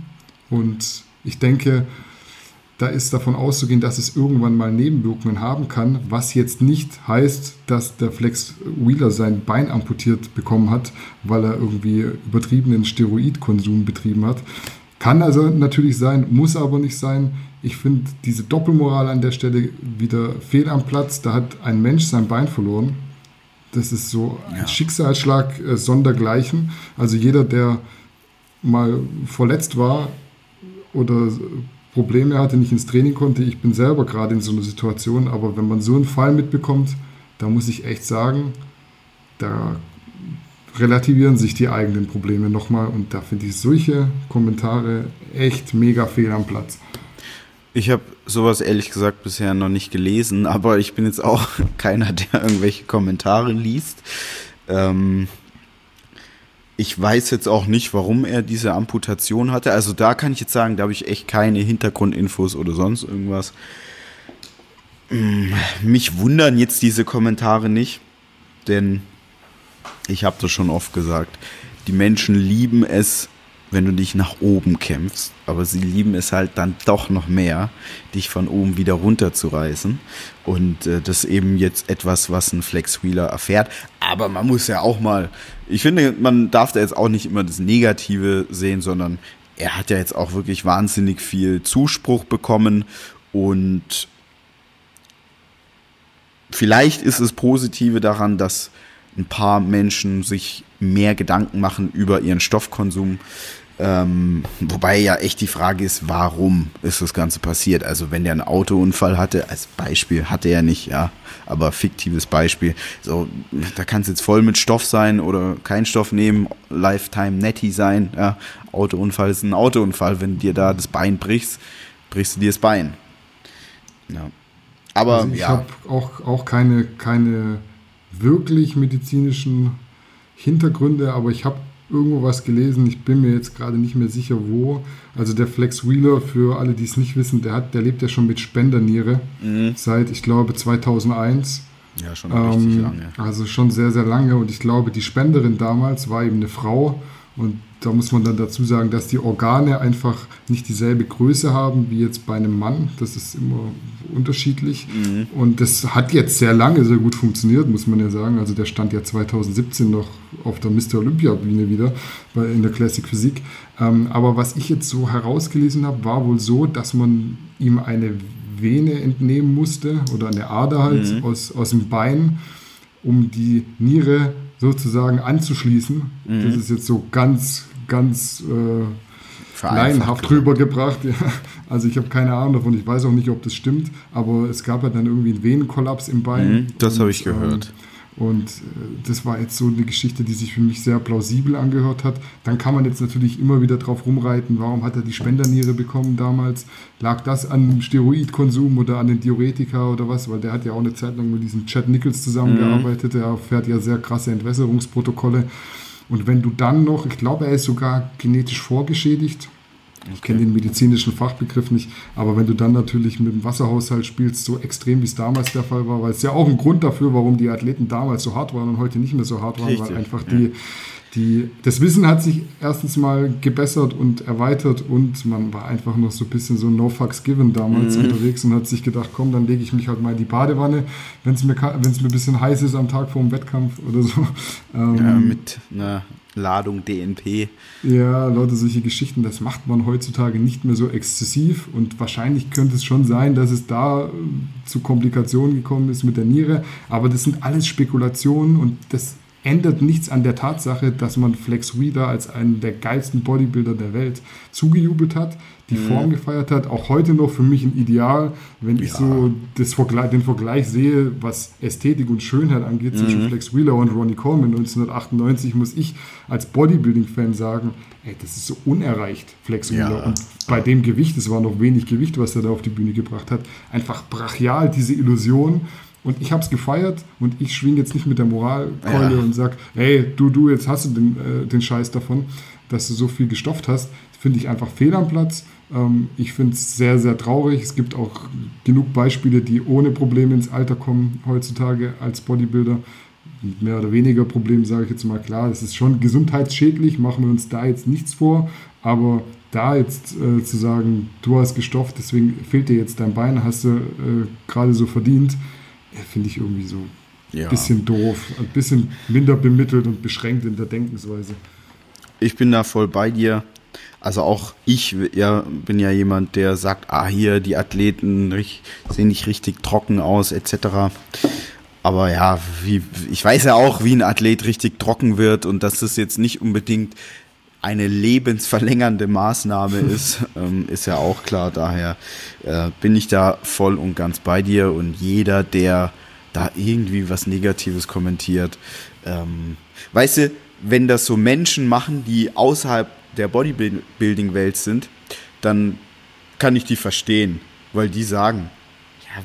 Und ich denke, da ist davon auszugehen, dass es irgendwann mal Nebenwirkungen haben kann, was jetzt nicht heißt, dass der Flex Wheeler sein Bein amputiert bekommen hat, weil er irgendwie übertriebenen Steroidkonsum betrieben hat. Kann also natürlich sein, muss aber nicht sein. Ich finde diese Doppelmoral an der Stelle wieder fehl am Platz. Da hat ein Mensch sein Bein verloren. Das ist so ein Schicksalsschlag äh, sondergleichen. Also jeder, der mal verletzt war oder Probleme hatte, nicht ins Training konnte, ich bin selber gerade in so einer Situation, aber wenn man so einen Fall mitbekommt, da muss ich echt sagen, da relativieren sich die eigenen Probleme nochmal und da finde ich solche Kommentare echt mega fehl am Platz. Ich habe sowas ehrlich gesagt bisher noch nicht gelesen, aber ich bin jetzt auch keiner, der irgendwelche Kommentare liest. Ähm, ich weiß jetzt auch nicht, warum er diese Amputation hatte. Also da kann ich jetzt sagen, da habe ich echt keine Hintergrundinfos oder sonst irgendwas. Mm, Mich wundern jetzt diese Kommentare nicht, denn ich habe das schon oft gesagt. Die Menschen lieben es, wenn du dich nach oben kämpfst, aber sie lieben es halt dann doch noch mehr, dich von oben wieder runterzureißen. Und äh, das ist eben jetzt etwas, was ein Flex Wheeler erfährt. Aber man muss ja auch mal, ich finde, man darf da jetzt auch nicht immer das Negative sehen, sondern er hat ja jetzt auch wirklich wahnsinnig viel Zuspruch bekommen und vielleicht ist es Positive daran, dass ein paar Menschen sich mehr Gedanken machen über ihren Stoffkonsum. Ähm, wobei ja echt die Frage ist, warum ist das Ganze passiert? Also wenn der einen Autounfall hatte, als Beispiel hatte er nicht, ja, aber fiktives Beispiel. So, da kann es jetzt voll mit Stoff sein oder kein Stoff nehmen, Lifetime Netty sein. Ja, Autounfall ist ein Autounfall. Wenn dir da das Bein brichst, brichst du dir das Bein. Ja. Aber Also ich ja. habe auch, auch keine, keine wirklich medizinischen Hintergründe, aber ich habe irgendwo was gelesen, ich bin mir jetzt gerade nicht mehr sicher wo. Also der Flex Wheeler, für alle, die es nicht wissen, der, hat, der lebt ja schon mit Spenderniere Mhm. seit, ich glaube, 2001. Ja, schon richtig Ähm, lange. Also schon sehr, sehr lange. Und ich glaube, die Spenderin damals war eben eine Frau. Und da muss man dann dazu sagen, dass die Organe einfach nicht dieselbe Größe haben wie jetzt bei einem Mann. Das ist immer unterschiedlich. Mhm. Und das hat jetzt sehr lange sehr gut funktioniert, muss man ja sagen. Also der stand ja 2017 noch auf der Mr. Olympia-Bühne wieder in der Classic Physik. Ähm, aber was ich jetzt so herausgelesen habe, war wohl so, dass man ihm eine Vene entnehmen musste oder eine Ader halt mhm. aus, aus dem Bein, um die Niere sozusagen anzuschließen. Mhm. Das ist jetzt so ganz, ganz äh, laienhaft rübergebracht. Ja. Also ich habe keine Ahnung davon, ich weiß auch nicht, ob das stimmt, aber es gab ja dann irgendwie einen Venenkollaps im Bein. Mhm, das habe ich gehört. Ähm, und äh, das war jetzt so eine Geschichte, die sich für mich sehr plausibel angehört hat. Dann kann man jetzt natürlich immer wieder drauf rumreiten, warum hat er die Spenderniere bekommen damals? Lag das an Steroidkonsum oder an den Diuretika oder was? Weil der hat ja auch eine Zeit lang mit diesem Chad Nichols zusammengearbeitet. Mhm. Er fährt ja sehr krasse Entwässerungsprotokolle. Und wenn du dann noch, ich glaube, er ist sogar genetisch vorgeschädigt, ich kenne den medizinischen Fachbegriff nicht, aber wenn du dann natürlich mit dem Wasserhaushalt spielst, so extrem wie es damals der Fall war, weil es ja auch ein Grund dafür, warum die Athleten damals so hart waren und heute nicht mehr so hart waren, Richtig, weil einfach ja. die, die, das Wissen hat sich erstens mal gebessert und erweitert und man war einfach noch so ein bisschen so no fucks given damals mhm. unterwegs und hat sich gedacht, komm, dann lege ich mich halt mal in die Badewanne, wenn es mir, wenn's mir ein bisschen heiß ist am Tag vor dem Wettkampf oder so. Ähm, ja, mit einer Ladung DNP. Ja, Leute, solche Geschichten, das macht man heutzutage nicht mehr so exzessiv und wahrscheinlich könnte es schon sein, dass es da äh, zu Komplikationen gekommen ist mit der Niere, aber das sind alles Spekulationen und das ändert nichts an der Tatsache, dass man Flex Wheeler als einen der geilsten Bodybuilder der Welt zugejubelt hat, die mhm. Form gefeiert hat. Auch heute noch für mich ein Ideal, wenn ja. ich so das Vergleich, den Vergleich sehe, was Ästhetik und Schönheit angeht mhm. zwischen Flex Wheeler und Ronnie Coleman 1998, muss ich als Bodybuilding-Fan sagen, ey, das ist so unerreicht, Flex Wheeler. Ja. Und bei dem Gewicht, es war noch wenig Gewicht, was er da auf die Bühne gebracht hat, einfach brachial diese Illusion und ich habe es gefeiert und ich schwinge jetzt nicht mit der Moralkeule ja. und sage, hey, du, du, jetzt hast du den, äh, den Scheiß davon, dass du so viel gestofft hast. Finde ich einfach fehl am Platz. Ähm, ich finde es sehr, sehr traurig. Es gibt auch genug Beispiele, die ohne Probleme ins Alter kommen heutzutage als Bodybuilder. Mit mehr oder weniger Problemen sage ich jetzt mal klar. Es ist schon gesundheitsschädlich, machen wir uns da jetzt nichts vor. Aber da jetzt äh, zu sagen, du hast gestofft, deswegen fehlt dir jetzt dein Bein, hast du äh, gerade so verdient, finde ich irgendwie so ein ja. bisschen doof, ein bisschen minder bemittelt und beschränkt in der Denkensweise. Ich bin da voll bei dir. Also auch ich ja, bin ja jemand, der sagt, ah hier, die Athleten sehen nicht richtig trocken aus, etc. Aber ja, wie, ich weiß ja auch, wie ein Athlet richtig trocken wird und dass das jetzt nicht unbedingt eine lebensverlängernde Maßnahme ist, ähm, ist ja auch klar. Daher äh, bin ich da voll und ganz bei dir und jeder, der da irgendwie was Negatives kommentiert, ähm, weißt du, wenn das so Menschen machen, die außerhalb der Bodybuilding-Welt sind, dann kann ich die verstehen, weil die sagen, ja,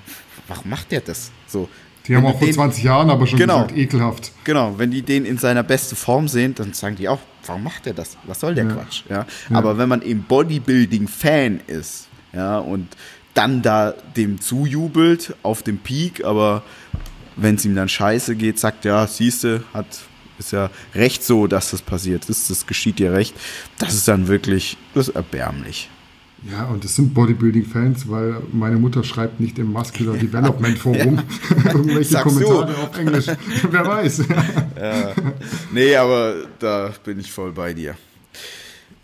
warum macht der das? So, die haben auch vor 20 Jahren aber schon genau, gesagt, ekelhaft. Genau, wenn die den in seiner besten Form sehen, dann sagen die auch, warum macht der das? Was soll der ja. Quatsch? Ja? ja? Aber wenn man eben Bodybuilding-Fan ist, ja, und dann da dem zujubelt auf dem Peak, aber wenn es ihm dann scheiße geht, sagt, ja, siehste, hat ist ja recht so, dass das passiert ist, das geschieht dir recht. Das ist dann wirklich, das ist erbärmlich. Ja, und es sind Bodybuilding-Fans, weil meine Mutter schreibt nicht im Muscular Development Forum ja. irgendwelche Sagst Kommentare du. auf Englisch. Wer weiß. ja. Nee, aber da bin ich voll bei dir.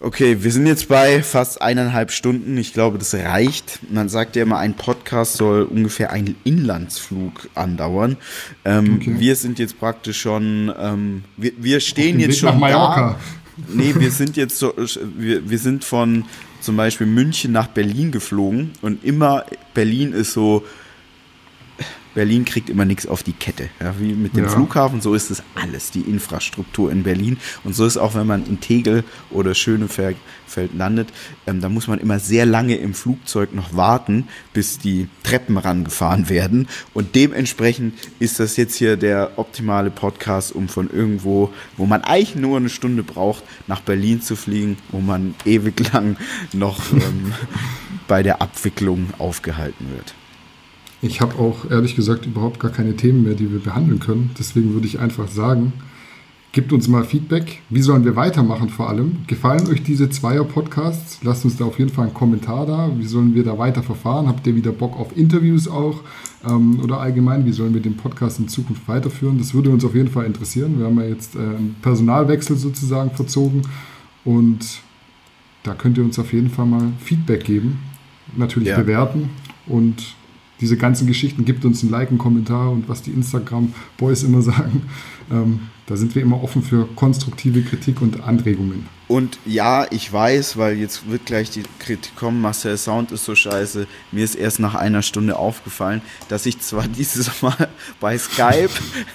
Okay, wir sind jetzt bei fast eineinhalb Stunden. Ich glaube, das reicht. Man sagt ja immer, ein Podcast soll ungefähr einen Inlandsflug andauern. Ähm, okay. Wir sind jetzt praktisch schon, ähm, wir, wir stehen jetzt Weg schon nach Mallorca. Da. Nee, wir sind jetzt so, wir, wir sind von zum Beispiel München nach Berlin geflogen und immer Berlin ist so Berlin kriegt immer nichts auf die Kette. Ja, wie mit dem ja. Flughafen, so ist es alles, die Infrastruktur in Berlin. Und so ist auch, wenn man in Tegel oder Schönefeld landet, ähm, da muss man immer sehr lange im Flugzeug noch warten, bis die Treppen rangefahren werden. Und dementsprechend ist das jetzt hier der optimale Podcast, um von irgendwo, wo man eigentlich nur eine Stunde braucht, nach Berlin zu fliegen, wo man ewig lang noch ähm, bei der Abwicklung aufgehalten wird. Ich habe auch ehrlich gesagt überhaupt gar keine Themen mehr, die wir behandeln können. Deswegen würde ich einfach sagen, Gebt uns mal Feedback. Wie sollen wir weitermachen vor allem? Gefallen euch diese Zweier-Podcasts? Lasst uns da auf jeden Fall einen Kommentar da. Wie sollen wir da weiter verfahren? Habt ihr wieder Bock auf Interviews auch? Ähm, oder allgemein, wie sollen wir den Podcast in Zukunft weiterführen? Das würde uns auf jeden Fall interessieren. Wir haben ja jetzt äh, einen Personalwechsel sozusagen verzogen und da könnt ihr uns auf jeden Fall mal Feedback geben. Natürlich ja. bewerten und diese ganzen Geschichten, gibt uns ein Like, einen Kommentar und was die Instagram-Boys immer sagen. Ähm, da sind wir immer offen für konstruktive Kritik und Anregungen. Und ja, ich weiß, weil jetzt wird gleich die Kritik kommen, Marcel Sound ist so scheiße. Mir ist erst nach einer Stunde aufgefallen, dass ich zwar dieses Mal bei Skype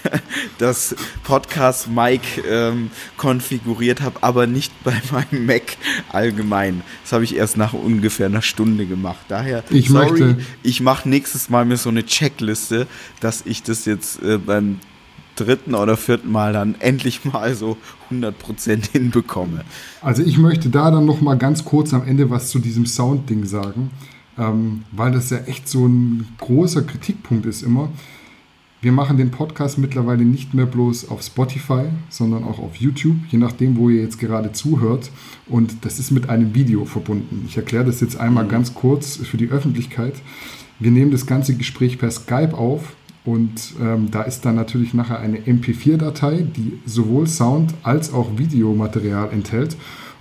das Podcast Mic ähm, konfiguriert habe, aber nicht bei meinem Mac allgemein. Das habe ich erst nach ungefähr einer Stunde gemacht. Daher, ich sorry, möchte. ich mache nächstes Mal mir so eine Checkliste, dass ich das jetzt äh, beim dritten oder vierten Mal dann endlich mal so 100% hinbekomme. Also ich möchte da dann noch mal ganz kurz am Ende was zu diesem Sound-Ding sagen, ähm, weil das ja echt so ein großer Kritikpunkt ist immer. Wir machen den Podcast mittlerweile nicht mehr bloß auf Spotify, sondern auch auf YouTube, je nachdem, wo ihr jetzt gerade zuhört. Und das ist mit einem Video verbunden. Ich erkläre das jetzt einmal mhm. ganz kurz für die Öffentlichkeit. Wir nehmen das ganze Gespräch per Skype auf und ähm, da ist dann natürlich nachher eine MP4-Datei, die sowohl Sound als auch Videomaterial enthält.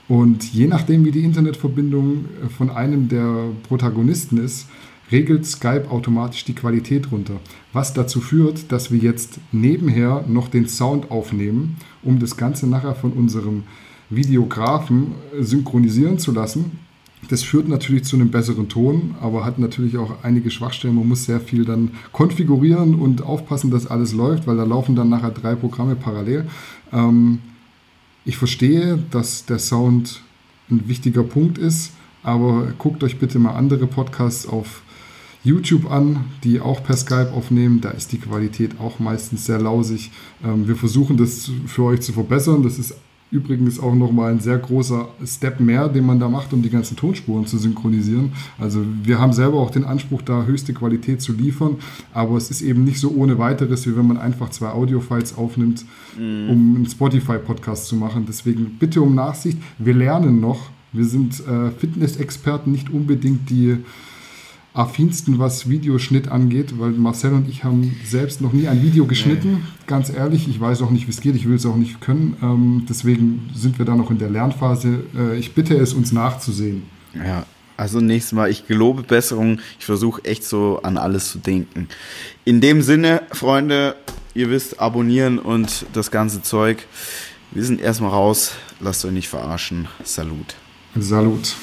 Und je nachdem, wie die Internetverbindung äh, von einem der Protagonisten ist, regelt Skype automatisch die Qualität runter. Was dazu führt, dass wir jetzt nebenher noch den Sound aufnehmen, um das Ganze nachher von unserem Videografen äh, synchronisieren zu lassen das führt natürlich zu einem besseren Ton, aber hat natürlich auch einige Schwachstellen. Man muss sehr viel dann konfigurieren und aufpassen, dass alles läuft, weil da laufen dann nachher drei Programme parallel. Ähm, ich verstehe, dass der Sound ein wichtiger Punkt ist, aber guckt euch bitte mal andere Podcasts auf YouTube an, die auch per Skype aufnehmen. Da ist die Qualität auch meistens sehr lausig. Ähm, wir versuchen das für euch zu verbessern. Das ist übrigens auch nochmal ein sehr großer Step mehr, den man da macht, um die ganzen Tonspuren zu synchronisieren. Also wir haben selber auch den Anspruch, da höchste Qualität zu liefern, aber es ist eben nicht so ohne weiteres, wie wenn man einfach zwei Audiofiles aufnimmt, mhm. um einen Spotify-Podcast zu machen. Deswegen bitte um Nachsicht. Wir lernen noch. Wir sind äh, Fitness-Experten, nicht unbedingt die affinsten, was Videoschnitt angeht, weil Marcel und ich haben selbst noch nie ein Video geschnitten. Nee. Ganz ehrlich, ich weiß auch nicht, wie es geht, ich will es auch nicht können. Ähm, deswegen sind wir da noch in der Lernphase. Äh, ich bitte es, uns nachzusehen. Ja, also nächstes Mal, ich gelobe Besserung. Ich versuche echt so an alles zu denken. In dem Sinne, Freunde, ihr wisst, abonnieren und das ganze Zeug. Wir sind erstmal raus. Lasst euch nicht verarschen. Salut. Salut.